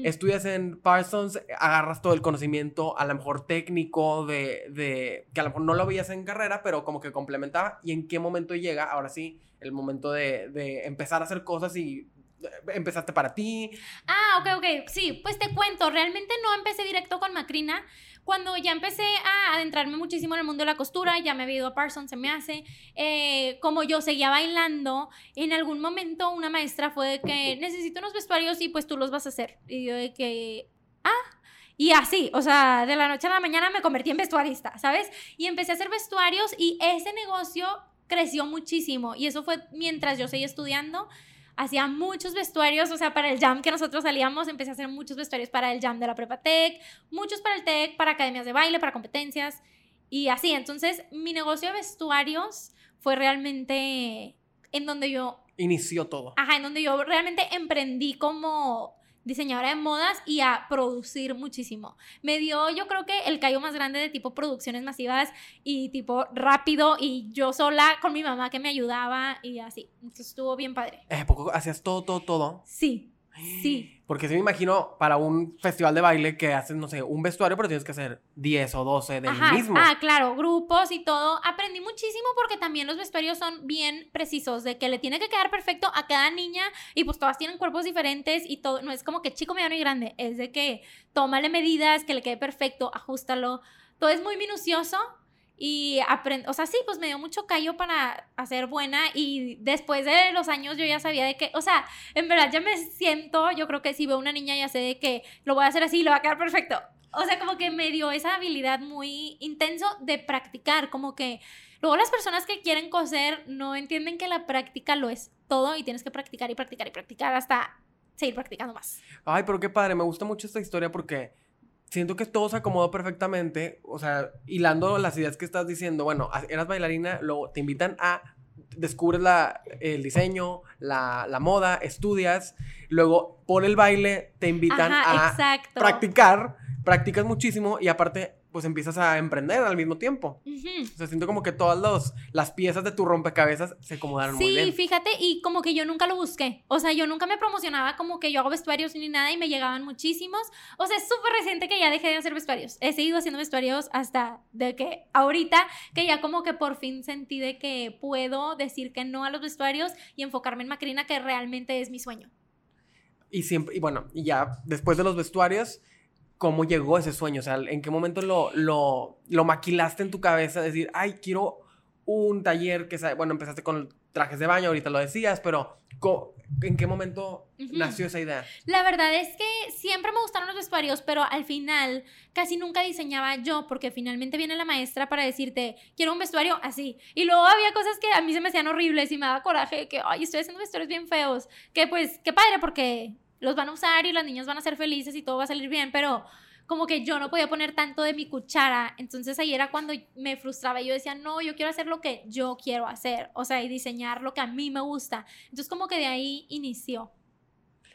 A: Estudias en Parsons, agarras todo el conocimiento, a lo mejor técnico, de, de, que a lo mejor no lo veías en carrera, pero como que complementaba. ¿Y en qué momento llega, ahora sí, el momento de, de empezar a hacer cosas y empezaste para ti.
B: Ah, ok, ok. Sí, pues te cuento, realmente no empecé directo con Macrina. Cuando ya empecé a adentrarme muchísimo en el mundo de la costura, ya me había ido a Parsons, se me hace, eh, como yo seguía bailando, en algún momento una maestra fue de que necesito unos vestuarios y pues tú los vas a hacer. Y yo de que, ah, y así, o sea, de la noche a la mañana me convertí en vestuarista, ¿sabes? Y empecé a hacer vestuarios y ese negocio creció muchísimo. Y eso fue mientras yo seguía estudiando hacía muchos vestuarios, o sea, para el jam que nosotros salíamos, empecé a hacer muchos vestuarios para el jam de la prepa tech, muchos para el tech, para academias de baile, para competencias y así. Entonces, mi negocio de vestuarios fue realmente en donde yo...
A: Inició todo.
B: Ajá, en donde yo realmente emprendí como diseñadora de modas y a producir muchísimo. Me dio, yo creo que el callo más grande de tipo producciones masivas y tipo rápido y yo sola con mi mamá que me ayudaba y así. Entonces estuvo bien padre.
A: ¿Eh, poco hacías todo, todo, todo?
B: Sí. Sí.
A: Porque si me imagino para un festival de baile que haces, no sé, un vestuario, pero tienes que hacer 10 o 12 del mismo.
B: Ah, claro, grupos y todo. Aprendí muchísimo porque también los vestuarios son bien precisos, de que le tiene que quedar perfecto a cada niña y pues todas tienen cuerpos diferentes y todo. No es como que chico, mediano y grande, es de que tómale medidas, que le quede perfecto, ajustalo. Todo es muy minucioso y aprendí, o sea, sí, pues me dio mucho callo para hacer buena y después de los años yo ya sabía de que, o sea, en verdad ya me siento, yo creo que si veo una niña ya sé de que lo voy a hacer así y lo va a quedar perfecto. O sea, como que me dio esa habilidad muy intenso de practicar, como que luego las personas que quieren coser no entienden que la práctica lo es todo y tienes que practicar y practicar y practicar hasta seguir practicando más.
A: Ay, pero qué padre, me gusta mucho esta historia porque siento que todo se acomodó perfectamente, o sea, hilando las ideas que estás diciendo, bueno, eras bailarina, luego te invitan a, descubres la, el diseño, la, la moda, estudias, luego por el baile te invitan a practicar, practicas muchísimo y aparte pues empiezas a emprender al mismo tiempo. O sea, siento como que todas los, las piezas de tu rompecabezas se acomodaron muy bien.
B: Sí, fíjate, y como que yo nunca lo busqué. O sea, yo nunca me promocionaba como que yo hago vestuarios ni nada y me llegaban muchísimos. O sea, es súper reciente que ya dejé de hacer vestuarios. He seguido haciendo vestuarios hasta de que ahorita, que ya como que por fin sentí de que puedo decir que no a los vestuarios y enfocarme en Macrina, que realmente es mi sueño.
A: Y siempre, y bueno, y ya después de los vestuarios, cómo llegó ese sueño, o sea, en qué momento lo, lo, lo maquilaste en tu cabeza, decir, ay, quiero un taller que, bueno, empezaste con trajes de baño, ahorita lo decías, pero ¿en qué momento nació esa idea?
B: La verdad es que siempre me gustaron los vestuarios, pero al final casi nunca diseñaba yo, porque finalmente viene la maestra para decirte, quiero un vestuario así. Y luego había cosas que a mí se me hacían horribles y me daba coraje, que, ay, estoy haciendo vestuarios bien feos, que pues, qué padre, porque los van a usar y las niñas van a ser felices y todo va a salir bien, pero como que yo no podía poner tanto de mi cuchara, entonces ahí era cuando me frustraba y yo decía, no, yo quiero hacer lo que yo quiero hacer, o sea, y diseñar lo que a mí me gusta. Entonces como que de ahí inició.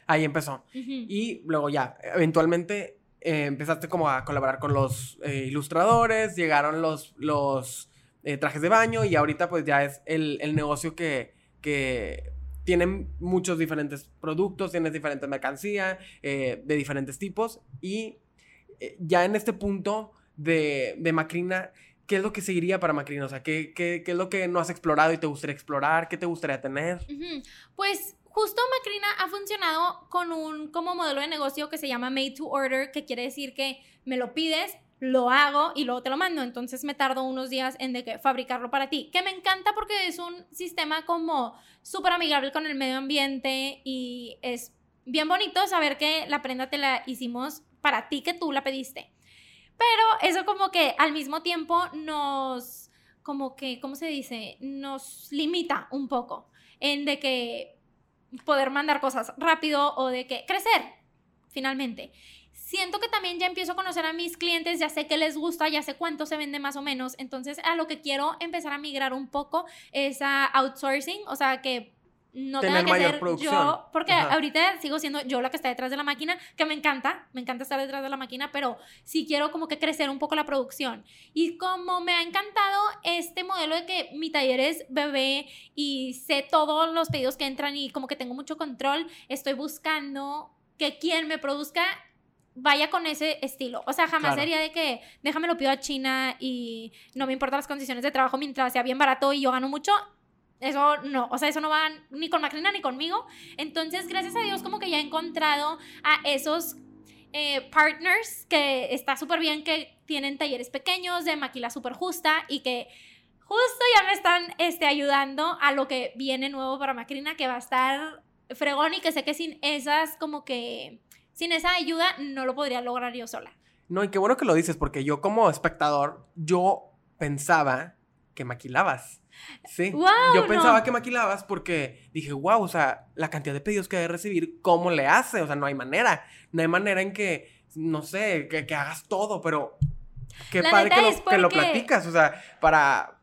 A: Ahí empezó. Y luego ya, eventualmente eh, empezaste como a colaborar con los eh, ilustradores, llegaron los, los eh, trajes de baño y ahorita pues ya es el, el negocio que, que tienen muchos diferentes productos, tienes diferentes mercancía eh, de diferentes tipos y eh, ya en este punto de, de, Macrina, ¿qué es lo que seguiría para Macrina? O sea, ¿qué, ¿qué, qué, es lo que no has explorado y te gustaría explorar? ¿Qué te gustaría tener?
B: Pues justo Macrina ha funcionado con un como modelo de negocio que se llama Made to Order, que quiere decir que me lo pides, lo hago y luego te lo mando. Entonces me tardo unos días en de que fabricarlo para ti. Que me encanta porque es un sistema como súper amigable con el medio ambiente y es bien bonito saber que la prenda te la hicimos para ti, que tú la pediste. Pero eso como que al mismo tiempo nos, como que, ¿cómo se dice? Nos limita un poco en de que poder mandar cosas rápido o de que crecer, finalmente siento que también ya empiezo a conocer a mis clientes, ya sé qué les gusta, ya sé cuánto se vende más o menos. Entonces, a lo que quiero empezar a migrar un poco es a outsourcing, o sea, que no tenga que ser yo, porque ahorita sigo siendo yo la que está detrás de la máquina, que me encanta, me encanta estar detrás de la máquina, pero sí quiero como que crecer un poco la producción. Y como me ha encantado este modelo de que mi taller es bebé y sé todos los pedidos que entran y como que tengo mucho control, estoy buscando que quien me produzca vaya con ese estilo. O sea, jamás sería de que déjame lo pido a China y no me importan las condiciones de trabajo mientras sea bien barato y yo gano mucho. Eso no, o sea, eso no va ni con Macrina ni conmigo. Entonces, gracias a Dios, como que ya he encontrado a esos eh, partners que está súper bien que tienen talleres pequeños de maquila súper justa y que justo ya me están este, ayudando a lo que viene nuevo para Macrina, que va a estar fregón y que sé que sin esas, como que, sin esa ayuda no lo podría lograr yo sola.
A: No, y qué bueno que lo dices, porque yo como espectador, yo pensaba que maquilabas. Sí. yo pensaba que maquilabas porque dije, wow, o sea, la cantidad de pedidos que debe recibir, ¿cómo le hace? O sea, no hay manera. No hay manera en que, no sé, que, hagas todo, pero qué padre que lo, que lo platicas. O sea, para,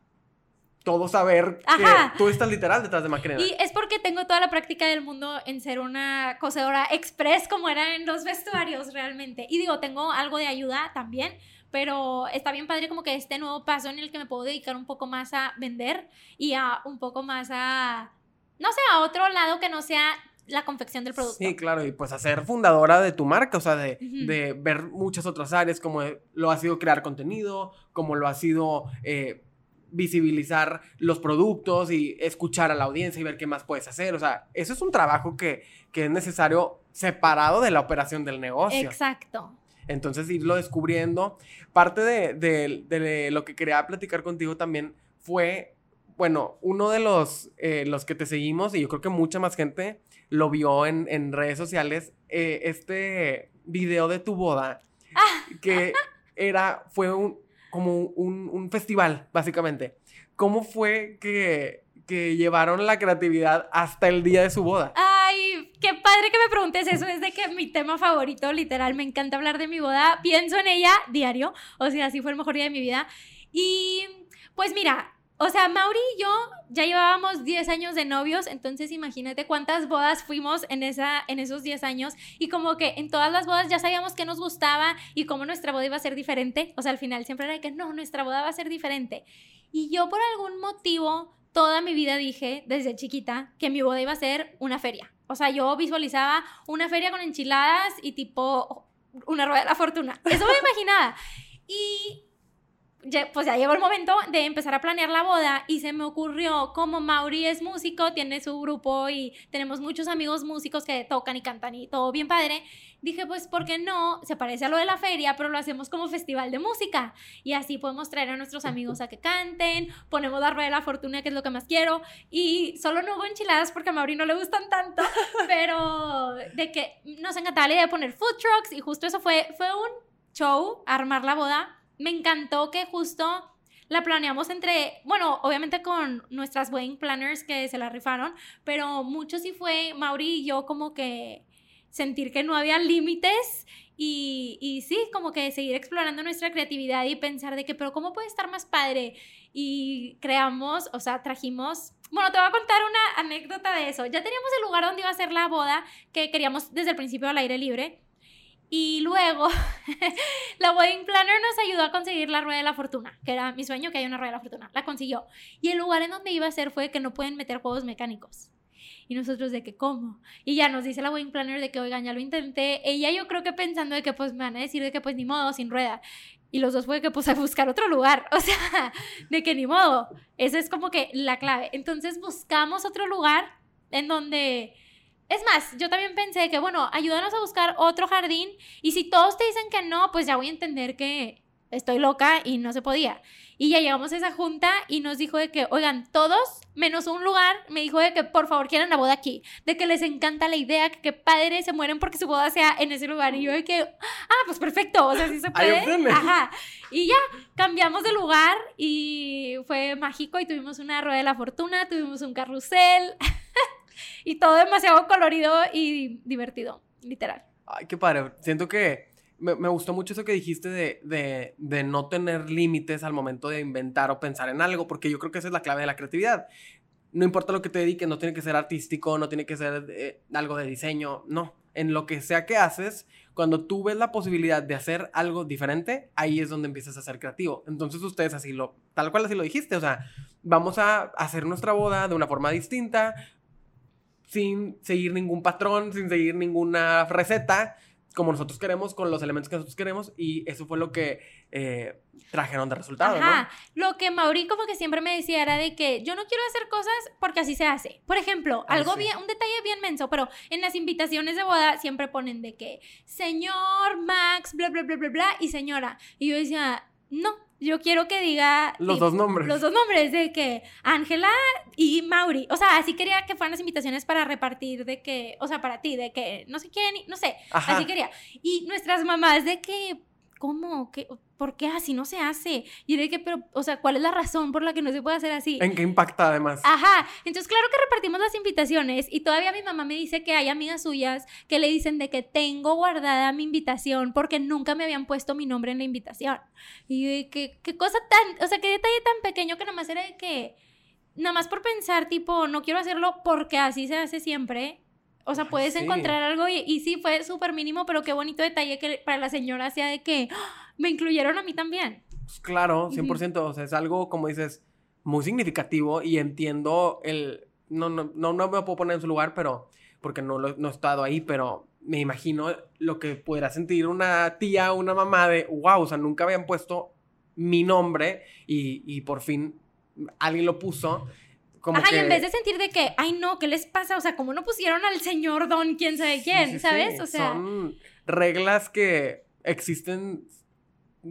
A: todo saber que tú estás literal detrás de Macrina.
B: Y es porque tengo toda la práctica del mundo en ser una cosedora express como era en los vestuarios realmente. Y digo, tengo algo de ayuda también, pero está bien padre como que este nuevo paso en el que me puedo dedicar un poco más a vender y a un poco más a, no sé, a otro lado que no sea la confección del producto.
A: Sí, claro, y pues a ser fundadora de tu marca, o sea, de, de ver muchas otras áreas, como lo ha sido crear contenido, como lo ha sido... Eh, visibilizar los productos y escuchar a la audiencia y ver qué más puedes hacer. O sea, eso es un trabajo que, es necesario separado de la operación del negocio.
B: Exacto.
A: Entonces, irlo descubriendo. Parte de, lo que quería platicar contigo también fue, bueno, uno de los, eh, los que te seguimos, y yo creo que mucha más gente lo vio en, redes sociales, eh, este video de tu boda, ah. que era, fue un, como un, festival, básicamente. ¿Cómo fue que, que llevaron la creatividad hasta el día de su boda?
B: Ay, qué padre que me preguntes eso. Es de que mi tema favorito, literal, me encanta hablar de mi boda. Pienso en ella diario. O sea, así fue el mejor día de mi vida. Y pues mira, o sea, Mauri y yo ya llevábamos 10 años de novios, entonces imagínate cuántas bodas fuimos en, esa, en esos 10 años y como que en todas las bodas ya sabíamos qué nos gustaba y cómo nuestra boda iba a ser diferente. O sea, al final siempre era de que no, nuestra boda va a ser diferente. Y yo por algún motivo toda mi vida dije desde chiquita que mi boda iba a ser una feria. O sea, yo visualizaba una feria con enchiladas y tipo una rueda de la fortuna. Eso me imaginaba. Y pues ya llegó el momento de empezar a planear la boda y se me ocurrió, como Mauri es músico, tiene su grupo y tenemos muchos amigos músicos que tocan y cantan y todo bien padre, dije, pues, ¿por qué no? Se parece a lo de la feria, pero lo hacemos como festival de música y así podemos traer a nuestros amigos a que canten, ponemos la rueda de la fortuna, que es lo que más quiero, y solo no hago enchiladas porque a Mauri no le gustan tanto, [LAUGHS] pero de que nos encantaba la idea de poner food trucks y justo eso fue, fue un show, armar la boda me encantó que justo la planeamos entre, bueno, obviamente con nuestras wedding planners que se la rifaron, pero mucho sí fue Mauri y yo como que sentir que no había límites y, y, sí, como que seguir explorando nuestra creatividad y pensar de que, pero ¿cómo puede estar más padre? Y creamos, o sea, trajimos, bueno, te voy a contar una anécdota de eso. Ya teníamos el lugar donde iba a ser la boda, que queríamos desde el principio al aire libre. Y luego, [LAUGHS] la wedding planner nos ayudó a conseguir la rueda de la fortuna, que era mi sueño que haya una rueda de la fortuna. La consiguió. Y el lugar en donde iba a ser fue que no pueden meter juegos mecánicos. Y nosotros de que, ¿cómo? Y ya nos dice la wedding planner de que, oigan, ya lo intenté. Ella yo creo que pensando de que, pues, me van a decir de que, pues, ni modo, sin rueda. Y los dos fue que, pues, a buscar otro lugar. [LAUGHS] O sea, de que ni modo. Esa es como que la clave. Entonces buscamos otro lugar en donde es más, yo también pensé que, bueno, ayúdanos a buscar otro jardín y si todos te dicen que no, pues ya voy a entender que estoy loca y no se podía. Y ya llegamos a esa junta y nos dijo de que, oigan, todos menos un lugar, me dijo de que por favor quieran la boda aquí, de que les encanta la idea, que, padres se mueren porque su boda sea en ese lugar. Y yo de que, ah, pues perfecto, o sea, sí se [LAUGHS] puede. Ajá. Y ya, cambiamos de lugar y fue mágico y tuvimos una rueda de la fortuna, tuvimos un carrusel. [LAUGHS] [LAUGHS] y todo demasiado colorido y divertido, literal.
A: Ay, qué padre. Siento que me, me gustó mucho eso que dijiste de, de, de no tener límites al momento de inventar o pensar en algo, porque yo creo que esa es la clave de la creatividad. No importa lo que te dediques, no tiene que ser artístico, no tiene que ser eh, algo de diseño, no. En lo que sea que haces, cuando tú ves la posibilidad de hacer algo diferente, ahí es donde empiezas a ser creativo. Entonces ustedes así lo, tal cual así lo dijiste, o sea, vamos a hacer nuestra boda de una forma distinta, sin seguir ningún patrón, sin seguir ninguna receta. como nosotros queremos, con los elementos que nosotros queremos, y eso fue lo que eh, trajeron de resultado,
B: Ajá. Lo que Mauri como que siempre me decía era de que yo no quiero hacer cosas porque así se hace. Por ejemplo,
A: Ah,
B: algo
A: sí.
B: bien, un detalle bien menso, pero en las invitaciones de boda siempre ponen de que señor Max, bla, bla, bla, bla, bla, y señora. Y yo decía, no, yo quiero que diga...
A: Los
B: tipo,
A: dos nombres.
B: Los dos nombres, de que Ángela y Mauri. O sea, así quería que fueran las invitaciones para repartir de que, o sea, para ti, de que no sé quién, no sé,
A: Ajá.
B: así quería. Y nuestras mamás de que, ¿cómo? ¿Qué? ¿Por qué así no se hace? Y de que, pero, o sea, ¿cuál es la razón por la que no se puede hacer así?
A: ¿En qué impacta además?
B: Ajá, entonces claro que repartimos las invitaciones y todavía mi mamá me dice que hay amigas suyas que le dicen de que tengo guardada mi invitación porque nunca me habían puesto mi nombre en la invitación. Y yo de que, qué cosa tan, o sea, qué detalle tan pequeño que nada más era de que, nada más por pensar tipo, no quiero hacerlo porque así se hace siempre. O sea, puedes
A: sí.
B: encontrar algo y, y sí, fue súper mínimo, pero qué bonito detalle que para la señora sea de que ¡ah! me incluyeron a mí también.
A: Pues claro,
B: Ujú.
A: 100%. O sea, es algo, como dices, muy significativo y entiendo el... No, no, no, no me puedo poner en su lugar, pero... Porque no, lo- no he estado ahí, pero me imagino lo que pudiera sentir una tía o una mamá de, wow, o sea, nunca habían puesto mi nombre y, y por fin alguien lo puso. Como
B: Ajá,
A: que...
B: y en vez de sentir de que, ay no, ¿qué les pasa? O sea, ¿cómo no pusieron al señor don quién sabe quién?
A: sí, sí.
B: ¿Sabes? O sea,
A: Son reglas que existen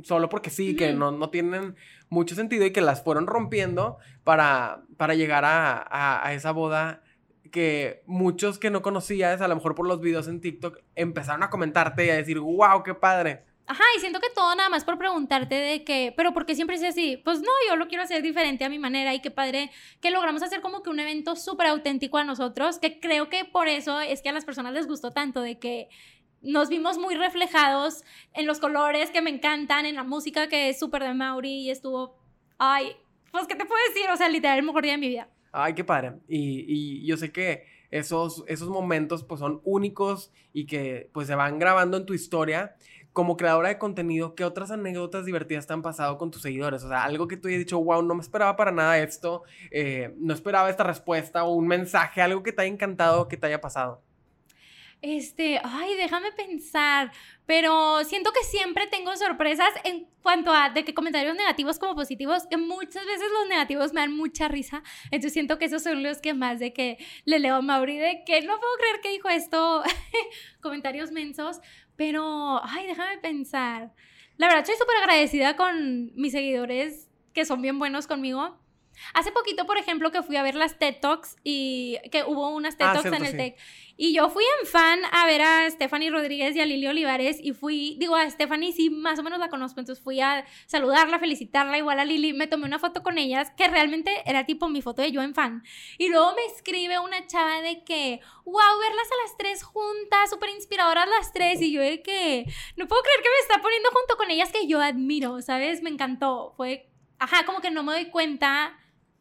A: solo porque sí, que no, no tienen mucho sentido y que las fueron rompiendo para, para llegar a, a- a esa boda que muchos que no conocías, a lo mejor por los videos en TikTok, empezaron a comentarte y a decir, wow, qué padre.
B: Ajá, y siento que todo nada más por preguntarte de que, pero ¿por qué siempre es así? Pues no, yo lo quiero hacer diferente a mi manera y qué padre que logramos hacer como que un evento súper auténtico a nosotros, que creo que por eso es que a las personas les gustó tanto, de que nos vimos muy reflejados en los colores que me encantan, en la música que es súper de Mauri y estuvo, ay, pues ¿qué te puedo decir? O sea, literal, el mejor día de mi vida.
A: Ay, qué padre. Y, y yo sé que esos, esos momentos pues son únicos y que pues se van grabando en tu historia. Como creadora de contenido, ¿qué otras anécdotas divertidas te han pasado con tus seguidores? O sea, algo que tú hayas dicho, wow, no me esperaba para nada esto, eh, no esperaba esta respuesta o un mensaje, algo que te haya encantado, que te haya pasado.
B: Este, ay, déjame pensar, pero siento que siempre tengo sorpresas en cuanto a de que comentarios negativos como positivos, que muchas veces los negativos me dan mucha risa, entonces siento que esos son los que más de que le leo a Mauri de que no puedo creer que dijo esto, [LAUGHS] comentarios mensos, pero, ay, déjame pensar. La verdad, estoy súper agradecida con mis seguidores que son bien buenos conmigo. Hace poquito, por ejemplo, que fui a ver las TED Talks y que hubo unas TED
A: Ah,
B: Talks
A: cierto,
B: en el
A: sí.
B: TEC. Y yo fui en fan a ver a Stephanie Rodríguez y a Lili Olivares y fui, digo, a Stephanie sí más o menos la conozco, entonces fui a saludarla, felicitarla, igual a Lili, me tomé una foto con ellas que realmente era tipo mi foto de yo en fan. Y luego me escribe una chava de que, wow, verlas a las tres juntas, súper inspiradoras las tres, y yo de que, no puedo creer que me está poniendo junto con ellas que yo admiro, ¿sabes? Me encantó, fue, ajá, como que no me doy cuenta.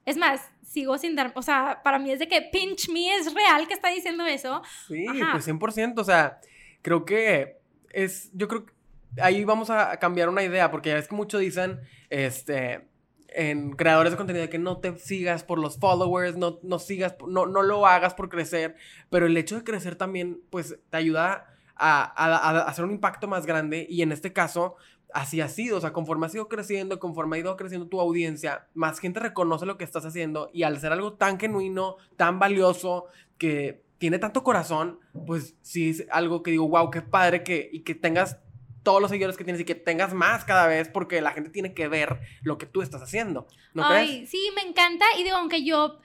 B: Es más, sigo sin dar, o sea, para mí es de que pinch me es real que está diciendo eso.
A: Sí,
B: Ajá.
A: pues 100%. O sea, creo que es, yo creo que ahí vamos a cambiar una idea, porque ya ves que mucho dicen, este, en creadores de contenido, que no te sigas por los followers, no, no sigas, no, no lo hagas por crecer, pero el hecho de crecer también, pues, te ayuda a, a- a hacer un impacto más grande y en este caso... Así ha sido, o sea, conforme has ido creciendo, conforme ha ido creciendo tu audiencia, más gente reconoce lo que estás haciendo y al ser algo tan genuino, tan valioso, que tiene tanto corazón, pues sí es algo que digo, wow, qué padre que, y que tengas todos los seguidores que tienes y que tengas más cada vez porque la gente tiene que ver lo que tú estás haciendo. ¿No
B: Ay,
A: crees?
B: sí, me encanta. Y digo, aunque yo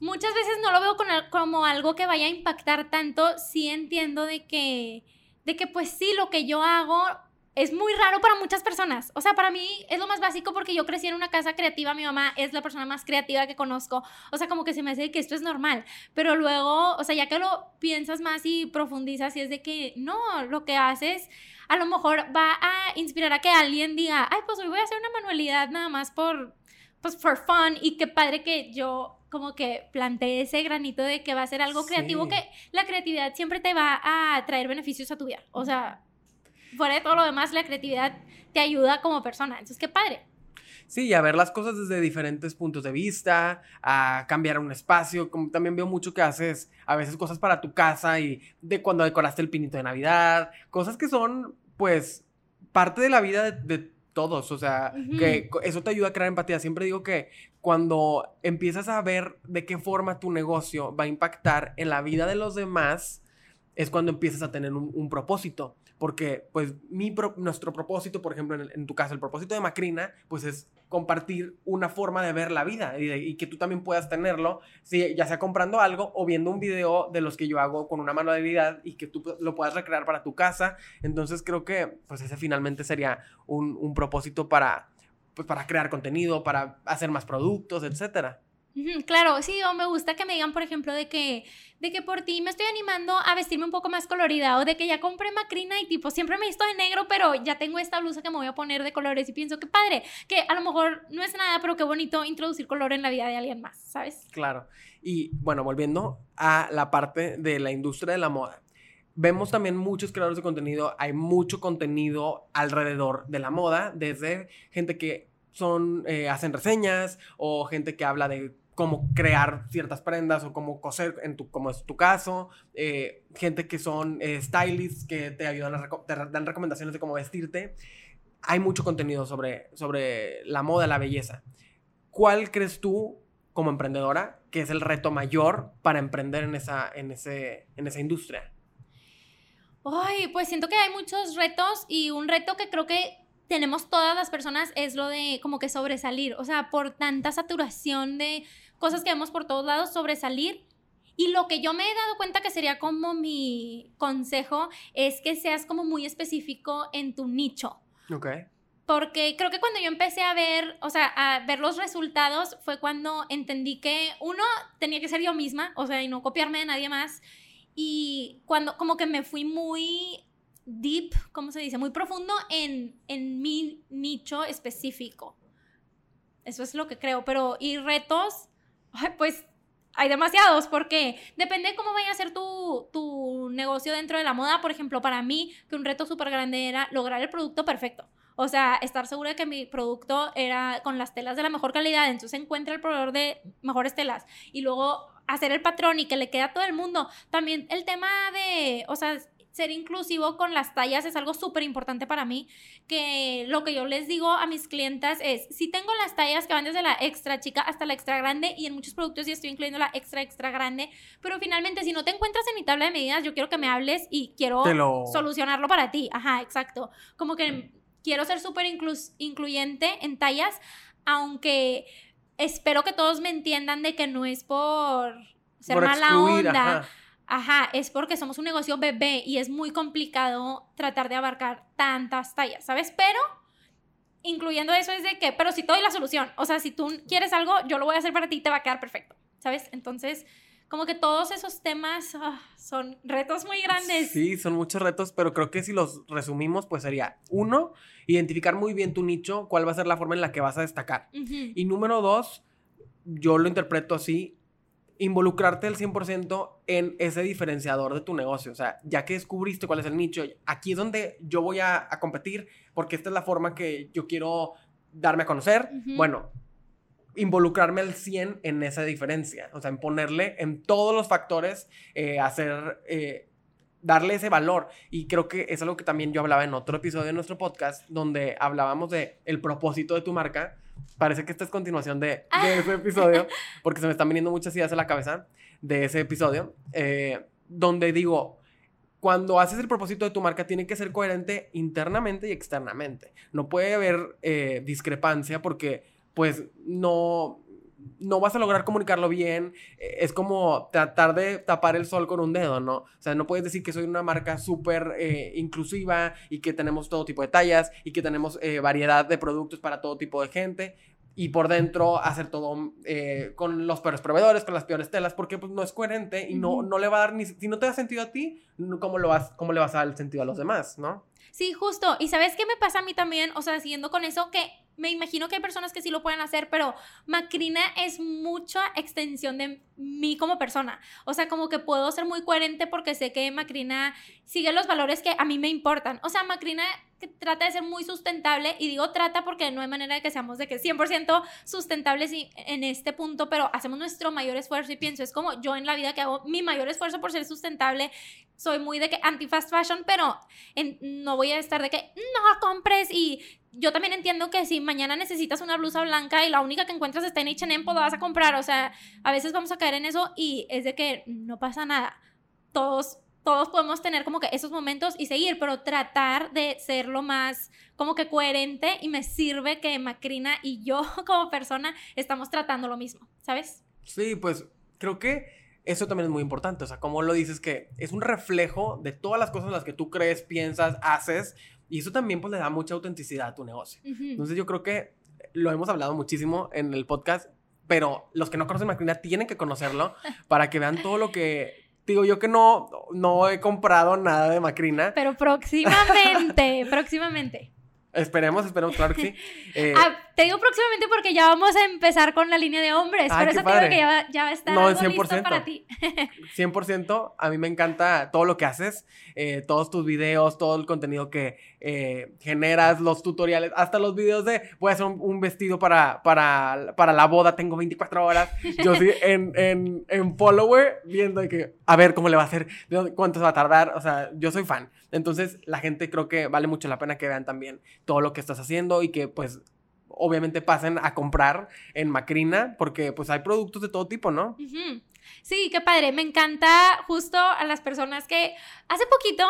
B: muchas veces no lo veo con como algo que vaya a impactar tanto, sí entiendo de que, de que pues sí, lo que yo hago es muy raro para muchas personas. O sea, para mí es lo más básico porque yo crecí en una casa creativa, mi mamá es la persona más creativa que conozco. O sea, como que se me hace que esto es normal. Pero luego, o sea, ya que lo piensas más y profundizas, y es de que no, lo que haces a lo mejor va a inspirar a que alguien diga, ay, pues hoy voy a hacer una manualidad nada más por, pues, for fun. Y qué padre que yo como que planteé ese granito de que va a ser algo creativo,
A: Sí.
B: que la creatividad siempre te va a traer beneficios a tu vida. O sea, fuera de todo lo demás, la creatividad te ayuda como persona. Entonces, qué padre.
A: Sí, y a ver las cosas desde diferentes puntos de vista, a cambiar un espacio. Como también veo mucho que haces a veces cosas para tu casa y de cuando decoraste el pinito de Navidad, cosas que son, pues, parte de la vida de, todos. O sea, que eso te ayuda a crear empatía. Siempre digo que cuando empiezas a ver de qué forma tu negocio va a impactar en la vida de los demás, es cuando empiezas a tener un propósito porque pues mi nuestro propósito, por ejemplo, en, tu caso, el propósito de Macrina, pues es compartir una forma de ver la vida y, que tú también puedas tenerlo, si, ya sea comprando algo o viendo un video de los que yo hago con una mano de manualidad y que tú lo puedas recrear para tu casa. Entonces creo que pues ese finalmente sería un, un propósito para, pues, para crear contenido, para hacer más productos, etcétera.
B: Claro, sí, o me gusta que me digan, por ejemplo, de que, de que por ti me estoy animando a vestirme un poco más colorida o de que ya compré macrina y tipo, siempre me visto de negro, pero ya tengo esta blusa que me voy a poner de colores y pienso que padre, que a lo mejor no es nada, pero qué bonito introducir color en la vida de alguien más, ¿sabes?
A: Claro. Y bueno, volviendo a la parte de la industria de la moda. Vemos también muchos creadores de contenido, hay mucho contenido alrededor de la moda, desde gente que son, eh, hacen reseñas o gente que habla de cómo crear ciertas prendas o cómo coser, en tu, como es tu caso, eh, gente que son eh, stylists que te ayudan a te dan recomendaciones de cómo vestirte. Hay mucho contenido sobre, sobre la moda, la belleza. ¿Cuál crees tú como emprendedora que es el reto mayor para emprender en esa, en ese, en esa industria?
B: Ay, pues siento que hay muchos retos y un reto que creo que tenemos todas las personas es lo de como que sobresalir, o sea, por tanta saturación de cosas que vemos por todos lados, sobresalir. Y lo que yo me he dado cuenta que sería como mi consejo es que seas como muy específico en tu nicho.
A: Ok.
B: Porque creo que cuando yo empecé a ver, o sea, a ver los resultados fue cuando entendí que uno tenía que ser yo misma, o sea, y no copiarme de nadie más. Y cuando como que me fui muy deep, ¿cómo se dice? Muy profundo en, en mi nicho específico. Eso es lo que creo. Pero, y retos, pues hay demasiados, porque depende de cómo vaya a ser tu, tu negocio dentro de la moda. Por ejemplo, para mí, que un reto súper grande era lograr el producto perfecto. O sea, estar segura de que mi producto era con las telas de la mejor calidad. Entonces encuentra el proveedor de mejores telas. Y luego hacer el patrón y que le quede a todo el mundo. También el tema de, o sea, ser inclusivo con las tallas es algo súper importante para mí, que lo que yo les digo a mis clientas es, si tengo las tallas que van desde la extra chica hasta la extra grande y en muchos productos ya estoy incluyendo la extra extra grande, pero finalmente si no te encuentras en mi tabla de medidas, yo quiero que me hables y quiero solucionarlo para ti. Ajá, exacto. Como que quiero ser súper incluyente en tallas, aunque espero que todos me entiendan de que no es por ser mala onda. Ajá, es porque somos un negocio bebé y es muy complicado tratar de abarcar tantas tallas, ¿sabes? Pero incluyendo eso es de que, pero si te doy la solución, o sea, si tú quieres algo, yo lo voy a hacer para ti y te va a quedar perfecto, ¿sabes? Entonces, como que todos esos temas ah, son retos muy grandes.
A: Sí, son muchos retos, pero creo que si los resumimos, pues sería, uno, identificar muy bien tu nicho, cuál va a ser la forma en la que vas a destacar. Y número dos, yo lo interpreto así, involucrarte al 100% en ese diferenciador de tu negocio. O sea, ya que descubriste cuál es el nicho, aquí es donde yo voy a, competir porque esta es la forma que yo quiero darme a conocer. Bueno, involucrarme al 100 en esa diferencia. O sea, en ponerle en todos los factores, eh, hacer... Eh, darle ese valor y creo que es algo que también yo hablaba en otro episodio de nuestro podcast donde hablábamos de el propósito de tu marca parece que esta es continuación de, ah. ese episodio, [LAUGHS] porque se me están viniendo muchas ideas a la cabeza de ese episodio, eh, donde digo, cuando haces el propósito de tu marca tiene que ser coherente internamente y externamente. No puede haber eh, discrepancia porque pues no, no vas a lograr comunicarlo bien. Eh, es como tratar de tapar el sol con un dedo, ¿no? O sea, no puedes decir que soy una marca súper eh, inclusiva y que tenemos todo tipo de tallas y que tenemos eh, variedad de productos para todo tipo de gente. Y por dentro hacer todo con los peores proveedores, con las peores telas, porque pues, no es coherente y no, no le va a dar ni... Si no te da sentido a ti, ¿cómo, lo vas, ¿cómo le vas a dar el sentido a los demás, no?
B: Sí, justo. Y ¿sabes qué me pasa a mí también? O sea, siguiendo con eso, que me imagino que hay personas que sí lo pueden hacer, pero Macrina es mucha extensión de mí como persona. O sea, como que puedo ser muy coherente porque sé que Macrina sigue los valores que a mí me importan. O sea, Macrina que trata de ser muy sustentable y digo trata porque no hay manera de que seamos de que 100% sustentables en este punto, pero hacemos nuestro mayor esfuerzo y pienso, es como yo en la vida que hago mi mayor esfuerzo por ser sustentable, soy muy de que anti-fast fashion, pero no voy a estar de que no compres y yo también entiendo que si mañana necesitas una blusa blanca y la única que encuentras está en H&M, pues la vas a comprar, o sea, a veces vamos a caer en eso y es de que no pasa nada. Todos todos podemos tener como que esos momentos y seguir, pero tratar de ser lo más como que coherente y me sirve que Macrina y yo [LAUGHS] como persona estamos tratando lo mismo, ¿sabes?
A: Sí, pues creo que eso también es muy importante, o sea, como lo dices que es un reflejo de todas las cosas en las que tú crees, piensas, haces y eso también pues le da mucha autenticidad a tu negocio. Entonces yo creo que lo hemos hablado muchísimo en el podcast, pero los que no conocen Macrina tienen que conocerlo [LAUGHS] para que vean todo lo que Digo, yo que no, no he comprado nada de Macrina.
B: Pero próximamente, [LAUGHS] próximamente.
A: Esperemos, esperemos, claro que sí. [LAUGHS]
B: Eh, ah, te digo próximamente porque ya vamos a empezar con la línea de hombres. Por eso te digo que ya, ya va a estar no, 100%, listo para ti. [LAUGHS]
A: 100%. A mí me encanta todo lo que haces. Eh, todos tus videos, todo el contenido que eh, generas, los tutoriales, hasta los videos de voy a hacer un, vestido para, para, para, la boda, tengo 24 horas. Yo sí [LAUGHS] en, en, en follower viendo que a ver cómo le va a hacer, cuánto se va a tardar. O sea, yo soy fan. Entonces, la gente creo que vale mucho la pena que vean también todo lo que estás haciendo y que pues obviamente pasen a comprar en Macrina porque pues hay productos de todo tipo, ¿no?
B: Sí, qué padre. Me encanta justo a las personas que hace poquito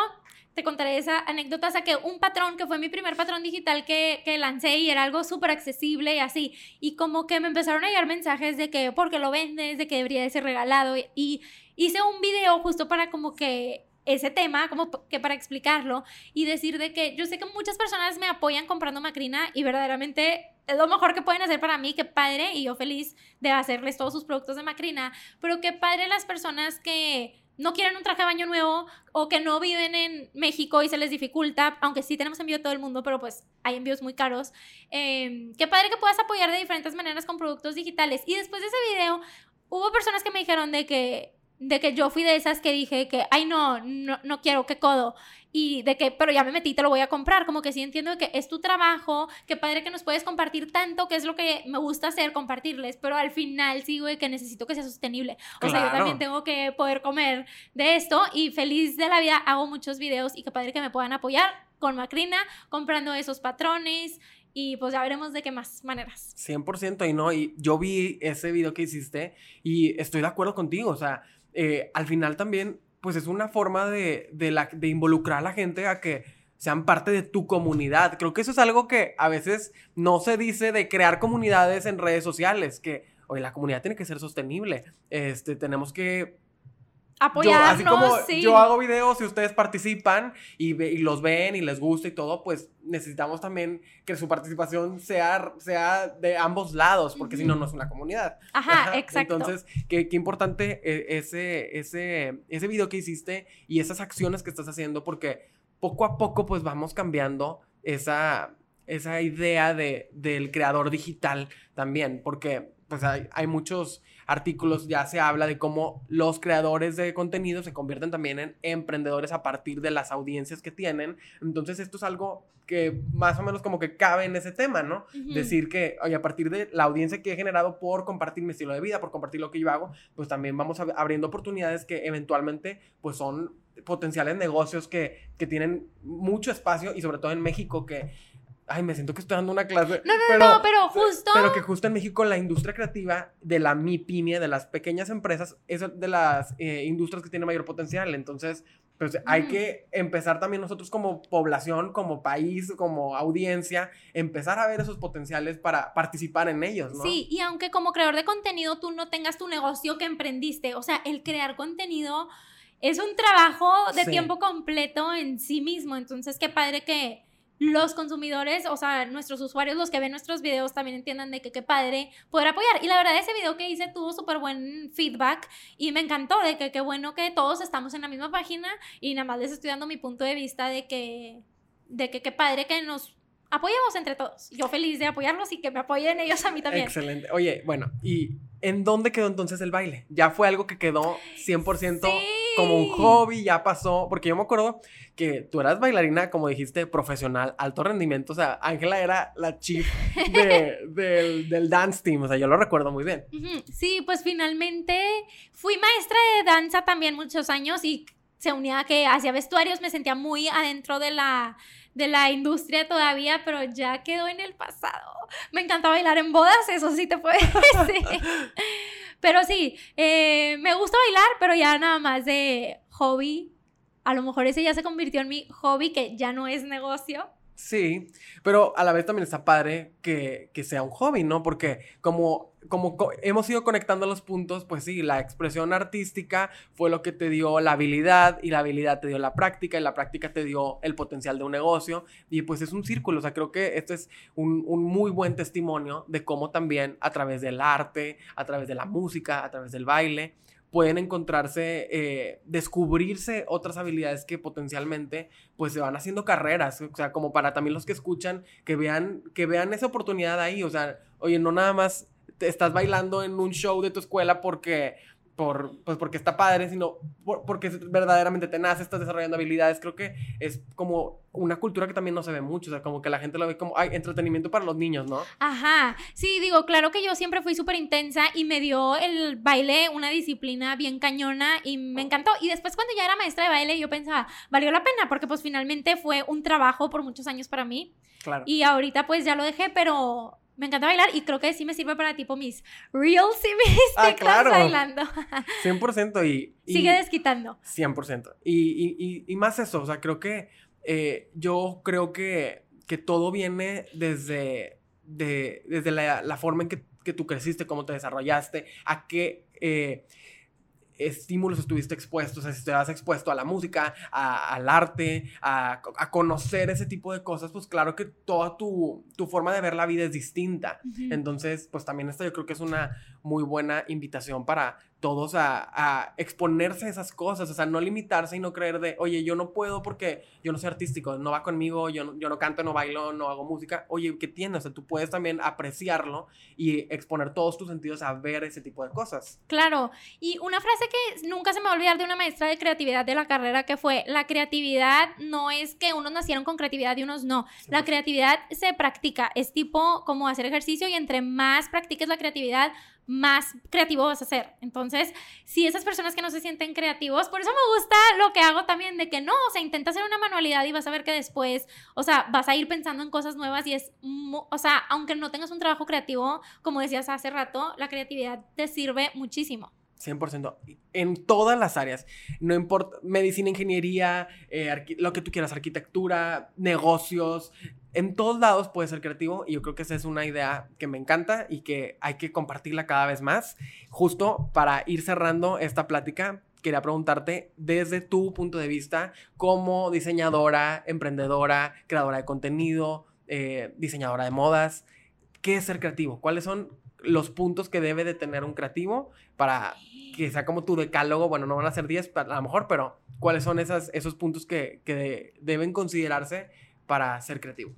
B: te contaré esa anécdota, que un patrón, que fue mi primer patrón digital que, que lancé y era algo súper accesible y así, y como que me empezaron a llegar mensajes de que, porque lo vendes, de que debería de ser regalado, y hice un video justo para como que ese tema, como que para explicarlo y decir de que yo sé que muchas personas me apoyan comprando Macrina y verdaderamente lo mejor que pueden hacer para mí, qué padre, y yo feliz de hacerles todos sus productos de Macrina, pero qué padre las personas que no quieren un traje de baño nuevo o que no viven en México y se les dificulta, aunque sí tenemos envío a todo el mundo, pero pues hay envíos muy caros. Em, qué padre que puedas apoyar de diferentes maneras con productos digitales. Y después de ese video, hubo personas que me dijeron de que de que yo fui de esas que dije que, ay, no, no, no quiero, que codo. Y de que, pero ya me metí, te lo voy a comprar. Como que sí entiendo que es tu trabajo, que padre que nos puedes compartir tanto, que es lo que me gusta hacer, compartirles. Pero al final sigo de que necesito que sea sostenible. O sea, yo también tengo que poder comer de esto. Y feliz de la vida hago muchos videos y que padre que me puedan apoyar con Macrina, comprando esos patrones, y pues ya veremos de qué más maneras.
A: 100% y no, y yo vi ese video que hiciste y estoy de acuerdo contigo, o sea, eh, al final también, pues es una forma de, de, involucrar a la gente a que sean parte de tu comunidad. Creo que eso es algo que a veces no se dice de crear comunidades en redes sociales, que, oye, la comunidad tiene que ser sostenible. Este, tenemos que
B: apoyarnos, así como
A: yo hago videos y ustedes participan y, los ven y les gusta y todo, pues necesitamos también que su participación sea, sea de ambos lados, porque si no, no es una comunidad.
B: Ajá, exacto.
A: Entonces, qué, qué importante e, ese, ese, ese video que hiciste y esas acciones que estás haciendo, porque poco a poco pues vamos cambiando esa, esa idea de, del creador digital también, porque pues hay, hay muchos artículos ya se habla de cómo los creadores de contenido se convierten también en emprendedores a partir de las audiencias que tienen. Entonces esto es algo que más o menos como que cabe en ese tema, ¿no? Decir que, oye, a partir de la audiencia que he generado por compartir mi estilo de vida, por compartir lo que yo hago, pues también vamos abriendo oportunidades que eventualmente pues son potenciales negocios que, que tienen mucho espacio y sobre todo en México que Ay, me siento que estoy dando una clase.
B: No, no, pero, no, pero justo.
A: Pero que justo en México la industria creativa de la MIPIME, de las pequeñas empresas, es de las eh, industrias que tienen mayor potencial. Entonces, pues hay que empezar también nosotros como población, como país, como audiencia, empezar a ver esos potenciales para participar en ellos, ¿no?
B: Sí, y aunque como creador de contenido tú no tengas tu negocio que emprendiste, o sea, el crear contenido es un trabajo de tiempo completo en sí mismo. Entonces, qué padre que los consumidores, o sea, nuestros usuarios, los que ven nuestros videos, también entiendan de que qué padre poder apoyar. Y la verdad, ese video que hice tuvo súper buen feedback y me encantó de que qué bueno que todos estamos en la misma página y nada más les estoy dando mi punto de vista de que, de que qué padre que nos apoyemos entre todos. Yo feliz de apoyarlos y que me apoyen ellos a mí también.
A: Excelente. Oye, bueno, ¿y en dónde quedó entonces el baile? ¿Ya fue algo que quedó 100% como un hobby, ya pasó, porque yo me acuerdo que tú eras bailarina, como dijiste, profesional, alto rendimiento, o sea, Ángela era la chief [LAUGHS] del, del, dance team, o sea, yo lo recuerdo muy bien.
B: Sí, pues finalmente fui maestra de danza también muchos años y se unía a que hacía vestuarios, me sentía muy adentro de la, de la industria todavía, pero ya quedó en el pasado. Me encanta bailar en bodas, eso sí te puedo [LAUGHS] decir. pero sí, eh, me gusta bailar, pero ya nada más de hobby. A lo mejor ese ya se convirtió en mi hobby, que ya no es negocio.
A: Sí, pero a la vez también está padre que, que sea un hobby, ¿no? Porque como como hemos ido conectando los puntos, pues sí, la expresión artística fue lo que te dio la habilidad y la habilidad te dio la práctica y la práctica te dio el potencial de un negocio y pues es un círculo, o sea, creo que esto es un, muy buen testimonio de cómo también a través del arte, a través de la música, a través del baile, pueden encontrarse, eh, descubrirse otras habilidades que potencialmente pues se van haciendo carreras, o sea, como para también los que escuchan, que vean, que vean esa oportunidad ahí, o sea, oye, no nada más estás bailando en un show de tu escuela porque, por, pues porque está padre, sino porque verdaderamente te nace, estás desarrollando habilidades. Creo que es como una cultura que también no se ve mucho, o sea, como que la gente lo ve como, ay, entretenimiento para los niños, ¿no?
B: Ajá, sí, digo, claro que yo siempre fui súper intensa y me dio el baile una disciplina bien cañona y me encantó. Y después cuando ya era maestra de baile, yo pensaba, valió la pena, porque pues finalmente fue un trabajo por muchos años para mí. Claro. Y ahorita pues ya lo dejé, pero me encanta bailar y creo que sí me sirve para tipo mis reels y mis ah, claro. bailando. [LAUGHS]
A: 100% y,
B: y, Sigue desquitando.
A: 100%. Y, y, más eso, o sea, creo que eh, yo creo que, que todo viene desde, de, desde la, la, forma en que, que, tú creciste, cómo te desarrollaste, a qué... Eh, estímulos estuviste expuesto, o sea, si has expuesto a la música, al arte, a, conocer ese tipo de cosas, pues claro que toda tu, forma de ver la vida es distinta. Entonces, pues también esta yo creo que es una muy buena invitación para todos a, exponerse a esas cosas, o sea, no limitarse y no creer de, oye, yo no puedo porque yo no soy artístico, no va conmigo, yo no, yo no canto, no bailo, no hago música, oye, ¿qué tienes? O sea, tú puedes también apreciarlo y exponer todos tus sentidos a ver ese tipo de cosas.
B: Claro, y una frase que nunca se me va a olvidar de una maestra de creatividad de la carrera que fue, la creatividad no es que unos nacieron con creatividad y unos no, la creatividad se practica, es tipo como hacer ejercicio y entre más practiques la creatividad, más creativo vas a ser. Entonces, si esas personas que no se sienten creativos, por eso me gusta lo que hago también, de que no, o sea, intenta hacer una manualidad y vas a ver que después, o sea, vas a ir pensando en cosas nuevas y es, o sea, aunque no tengas un trabajo creativo, como decías hace rato, la creatividad te sirve muchísimo.
A: 100%. En todas las áreas. No importa, medicina, ingeniería, eh, lo que tú quieras, arquitectura, negocios. En todos lados puedes ser creativo y yo creo que esa es una idea que me encanta y que hay que compartirla cada vez más. Justo para ir cerrando esta plática, quería preguntarte desde tu punto de vista como diseñadora, emprendedora, creadora de contenido, eh, diseñadora de modas, ¿qué es ser creativo? ¿Cuáles son los puntos que debe de tener un creativo para que sea como tu decálogo, bueno, no van a ser 10 a lo mejor, pero cuáles son esas, esos puntos que, que deben considerarse para ser creativo.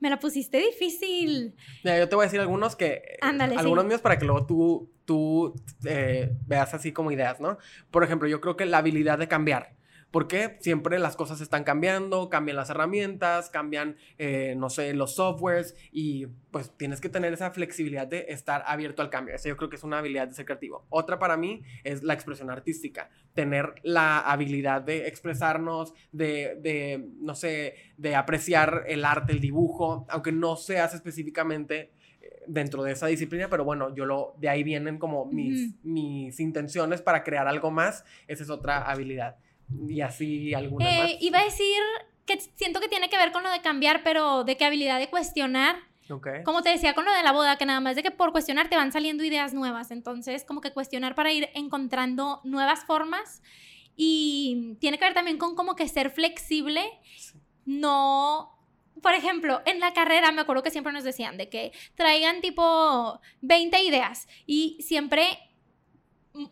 B: Me la pusiste difícil.
A: yo te voy a decir algunos que...
B: Ándale,
A: algunos míos para que luego tú, tú eh, veas así como ideas, ¿no? Por ejemplo, yo creo que la habilidad de cambiar. Porque siempre las cosas están cambiando, cambian las herramientas, cambian, eh, no sé, los softwares y pues tienes que tener esa flexibilidad de estar abierto al cambio. Eso yo creo que es una habilidad de ser creativo. Otra para mí es la expresión artística, tener la habilidad de expresarnos, de, de no sé, de apreciar el arte, el dibujo, aunque no seas específicamente eh, dentro de esa disciplina, pero bueno, yo lo, de ahí vienen como mis, mis intenciones para crear algo más, esa es otra habilidad y así alguna
B: eh, Iba a decir que siento que tiene que ver con lo de cambiar, pero de qué habilidad de cuestionar. Okay. Como te decía con lo de la boda, que nada más de que por cuestionar te van saliendo ideas nuevas. Entonces, como que cuestionar para ir encontrando nuevas formas. Y tiene que ver también con como que ser flexible. No por ejemplo, en la carrera me acuerdo que siempre nos decían de que traigan tipo 20 ideas y siempre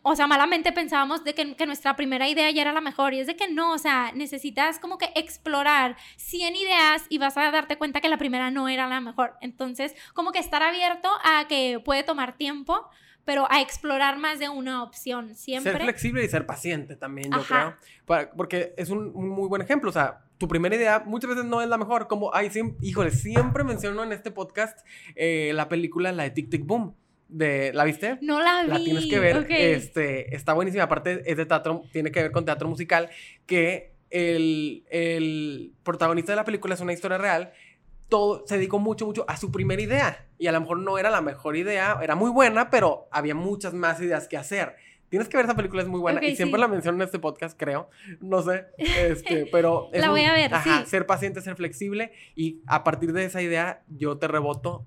B: o sea, malamente pensábamos de que, que, nuestra primera idea ya era la mejor y es de que no, o sea, necesitas como que explorar 100 ideas y vas a darte cuenta que la primera no era la mejor. Entonces, como que estar abierto a que puede tomar tiempo, pero a explorar más de una opción siempre.
A: Ser flexible y ser paciente también, yo creo. porque es un, muy buen ejemplo, o sea, tu primera idea muchas veces no es la mejor, como, ay, híjole, siempre menciono en este podcast eh, la película, la de Tic Tic Boom de ¿la viste?
B: No la vi.
A: La tienes que ver. Este, está buenísima. Aparte es de teatro, tiene que ver con teatro musical, que el, el protagonista de la película es una historia real. Todo se dedicó mucho, mucho a su primera idea. Y a lo mejor no era la mejor idea, era muy buena, pero había muchas más ideas que hacer. Tienes que ver esa película, es muy buena. y siempre la menciono en este podcast, creo. No sé. Este, [LAUGHS] pero.
B: la voy a ver.
A: Ajá, ser paciente, ser flexible. Y a partir de esa idea, yo te reboto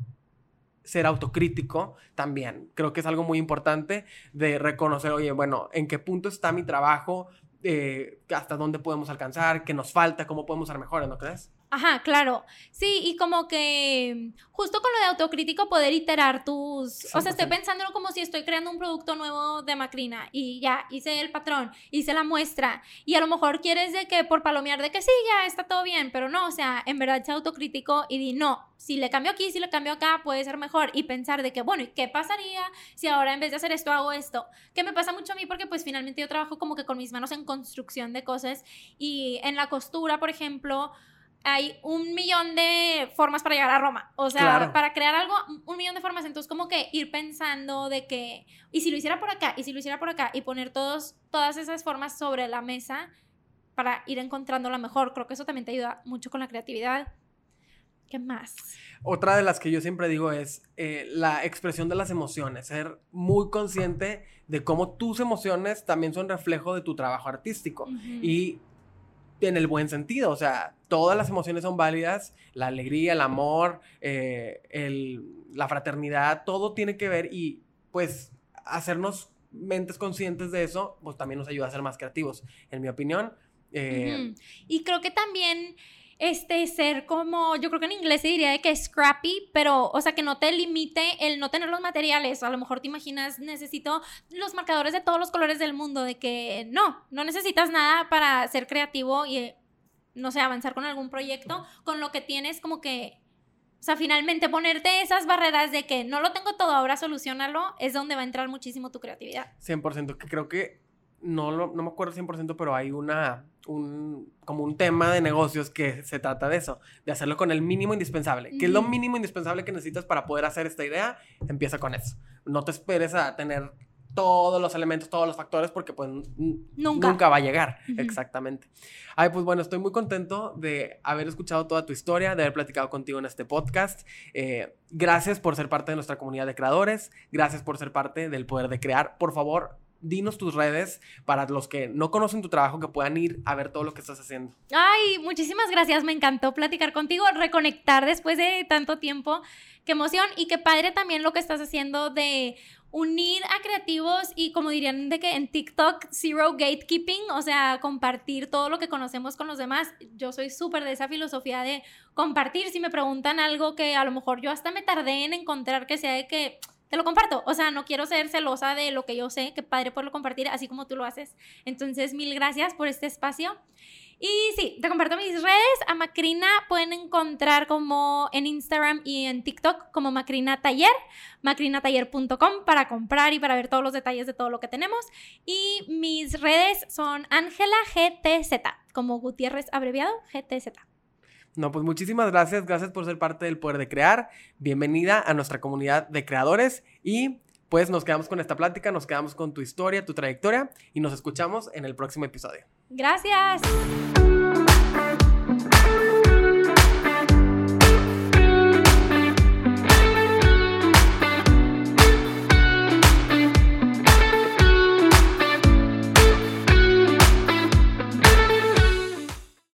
A: ser autocrítico también. Creo que es algo muy importante de reconocer, oye, bueno, ¿en qué punto está mi trabajo? Eh, ¿Hasta dónde podemos alcanzar? ¿Qué nos falta? ¿Cómo podemos ser mejores? ¿No crees?
B: Ajá, claro. Sí, y como que justo con lo de autocrítico poder iterar tus... O sea, estoy pensando como si estoy creando un producto nuevo de Macrina y ya hice el patrón, hice la muestra y a lo mejor quieres de que por palomear de que sí, ya está todo bien, pero no, o sea, en verdad sea autocrítico y di, no, si le cambio aquí, si le cambio acá, puede ser mejor y pensar de que, bueno, ¿y qué pasaría si ahora en vez de hacer esto hago esto? Que me pasa mucho a mí porque pues finalmente yo trabajo como que con mis manos en construcción de cosas y en la costura, por ejemplo, hay un millón de formas para llegar a Roma. O sea, para crear algo, un millón de formas. Entonces, como que ir pensando de que, y si lo hiciera por acá, y si lo hiciera por acá, y poner todos, todas esas formas sobre la mesa para ir encontrando la mejor. Creo que eso también te ayuda mucho con la creatividad. ¿Qué más?
A: Otra de las que yo siempre digo es eh, la expresión de las emociones, ser muy consciente de cómo tus emociones también son reflejo de tu trabajo artístico. Y en el buen sentido, o sea, todas las emociones son válidas, la alegría, el amor, eh, la fraternidad, todo tiene que ver y pues hacernos mentes conscientes de eso, pues también nos ayuda a ser más creativos, en mi opinión.
B: Eh, y creo que también este, ser como, yo creo que en inglés se diría de que scrappy, pero, o sea, que no te limite el no tener los materiales. A lo mejor te imaginas, necesito los marcadores de todos los colores del mundo, de que no, no necesitas nada para ser creativo y, no sé, avanzar con algún proyecto, con lo que tienes como que... O sea, finalmente ponerte esas barreras de que no lo tengo todo, ahora solucionalo, es donde va a entrar muchísimo tu creatividad.
A: 100%, que creo que no, no me acuerdo 100%, pero hay una, un, como un tema de negocios que se trata de eso, de hacerlo con el mínimo indispensable. ¿Qué es lo mínimo indispensable que necesitas para poder hacer esta idea? Empieza con eso. No te esperes a tener todos los elementos, todos los factores, porque pues nunca, va a llegar. Exactamente. Ay, pues bueno, estoy muy contento de haber escuchado toda tu historia, de haber platicado contigo en este podcast. Eh, gracias por ser parte de nuestra comunidad de creadores. Gracias por ser parte del poder de crear. Por favor, dinos tus redes para los que no conocen tu trabajo que puedan ir a ver todo lo que estás haciendo.
B: Ay, muchísimas gracias, me encantó platicar contigo, reconectar después de tanto tiempo. Qué emoción y qué padre también lo que estás haciendo de unir a creativos y como dirían de que en TikTok zero gatekeeping, o sea, compartir todo lo que conocemos con los demás. Yo soy súper de esa filosofía de compartir. Si me preguntan algo que a lo mejor yo hasta me tardé en encontrar que sea de que te lo comparto. O sea, no quiero ser celosa de lo que yo sé, que padre poderlo compartir así como tú lo haces. Entonces, mil gracias por este espacio. Y sí, te comparto mis redes. A Macrina pueden encontrar como en Instagram y en TikTok como Macrina Taller, macrinataller.com para comprar y para ver todos los detalles de todo lo que tenemos. Y mis redes son Ángela GTZ, como Gutiérrez abreviado, GTZ.
A: No, pues muchísimas gracias, gracias por ser parte del Poder de Crear. Bienvenida a nuestra comunidad de creadores y pues nos quedamos con esta plática, nos quedamos con tu historia, tu trayectoria y nos escuchamos en el próximo episodio.
B: Gracias.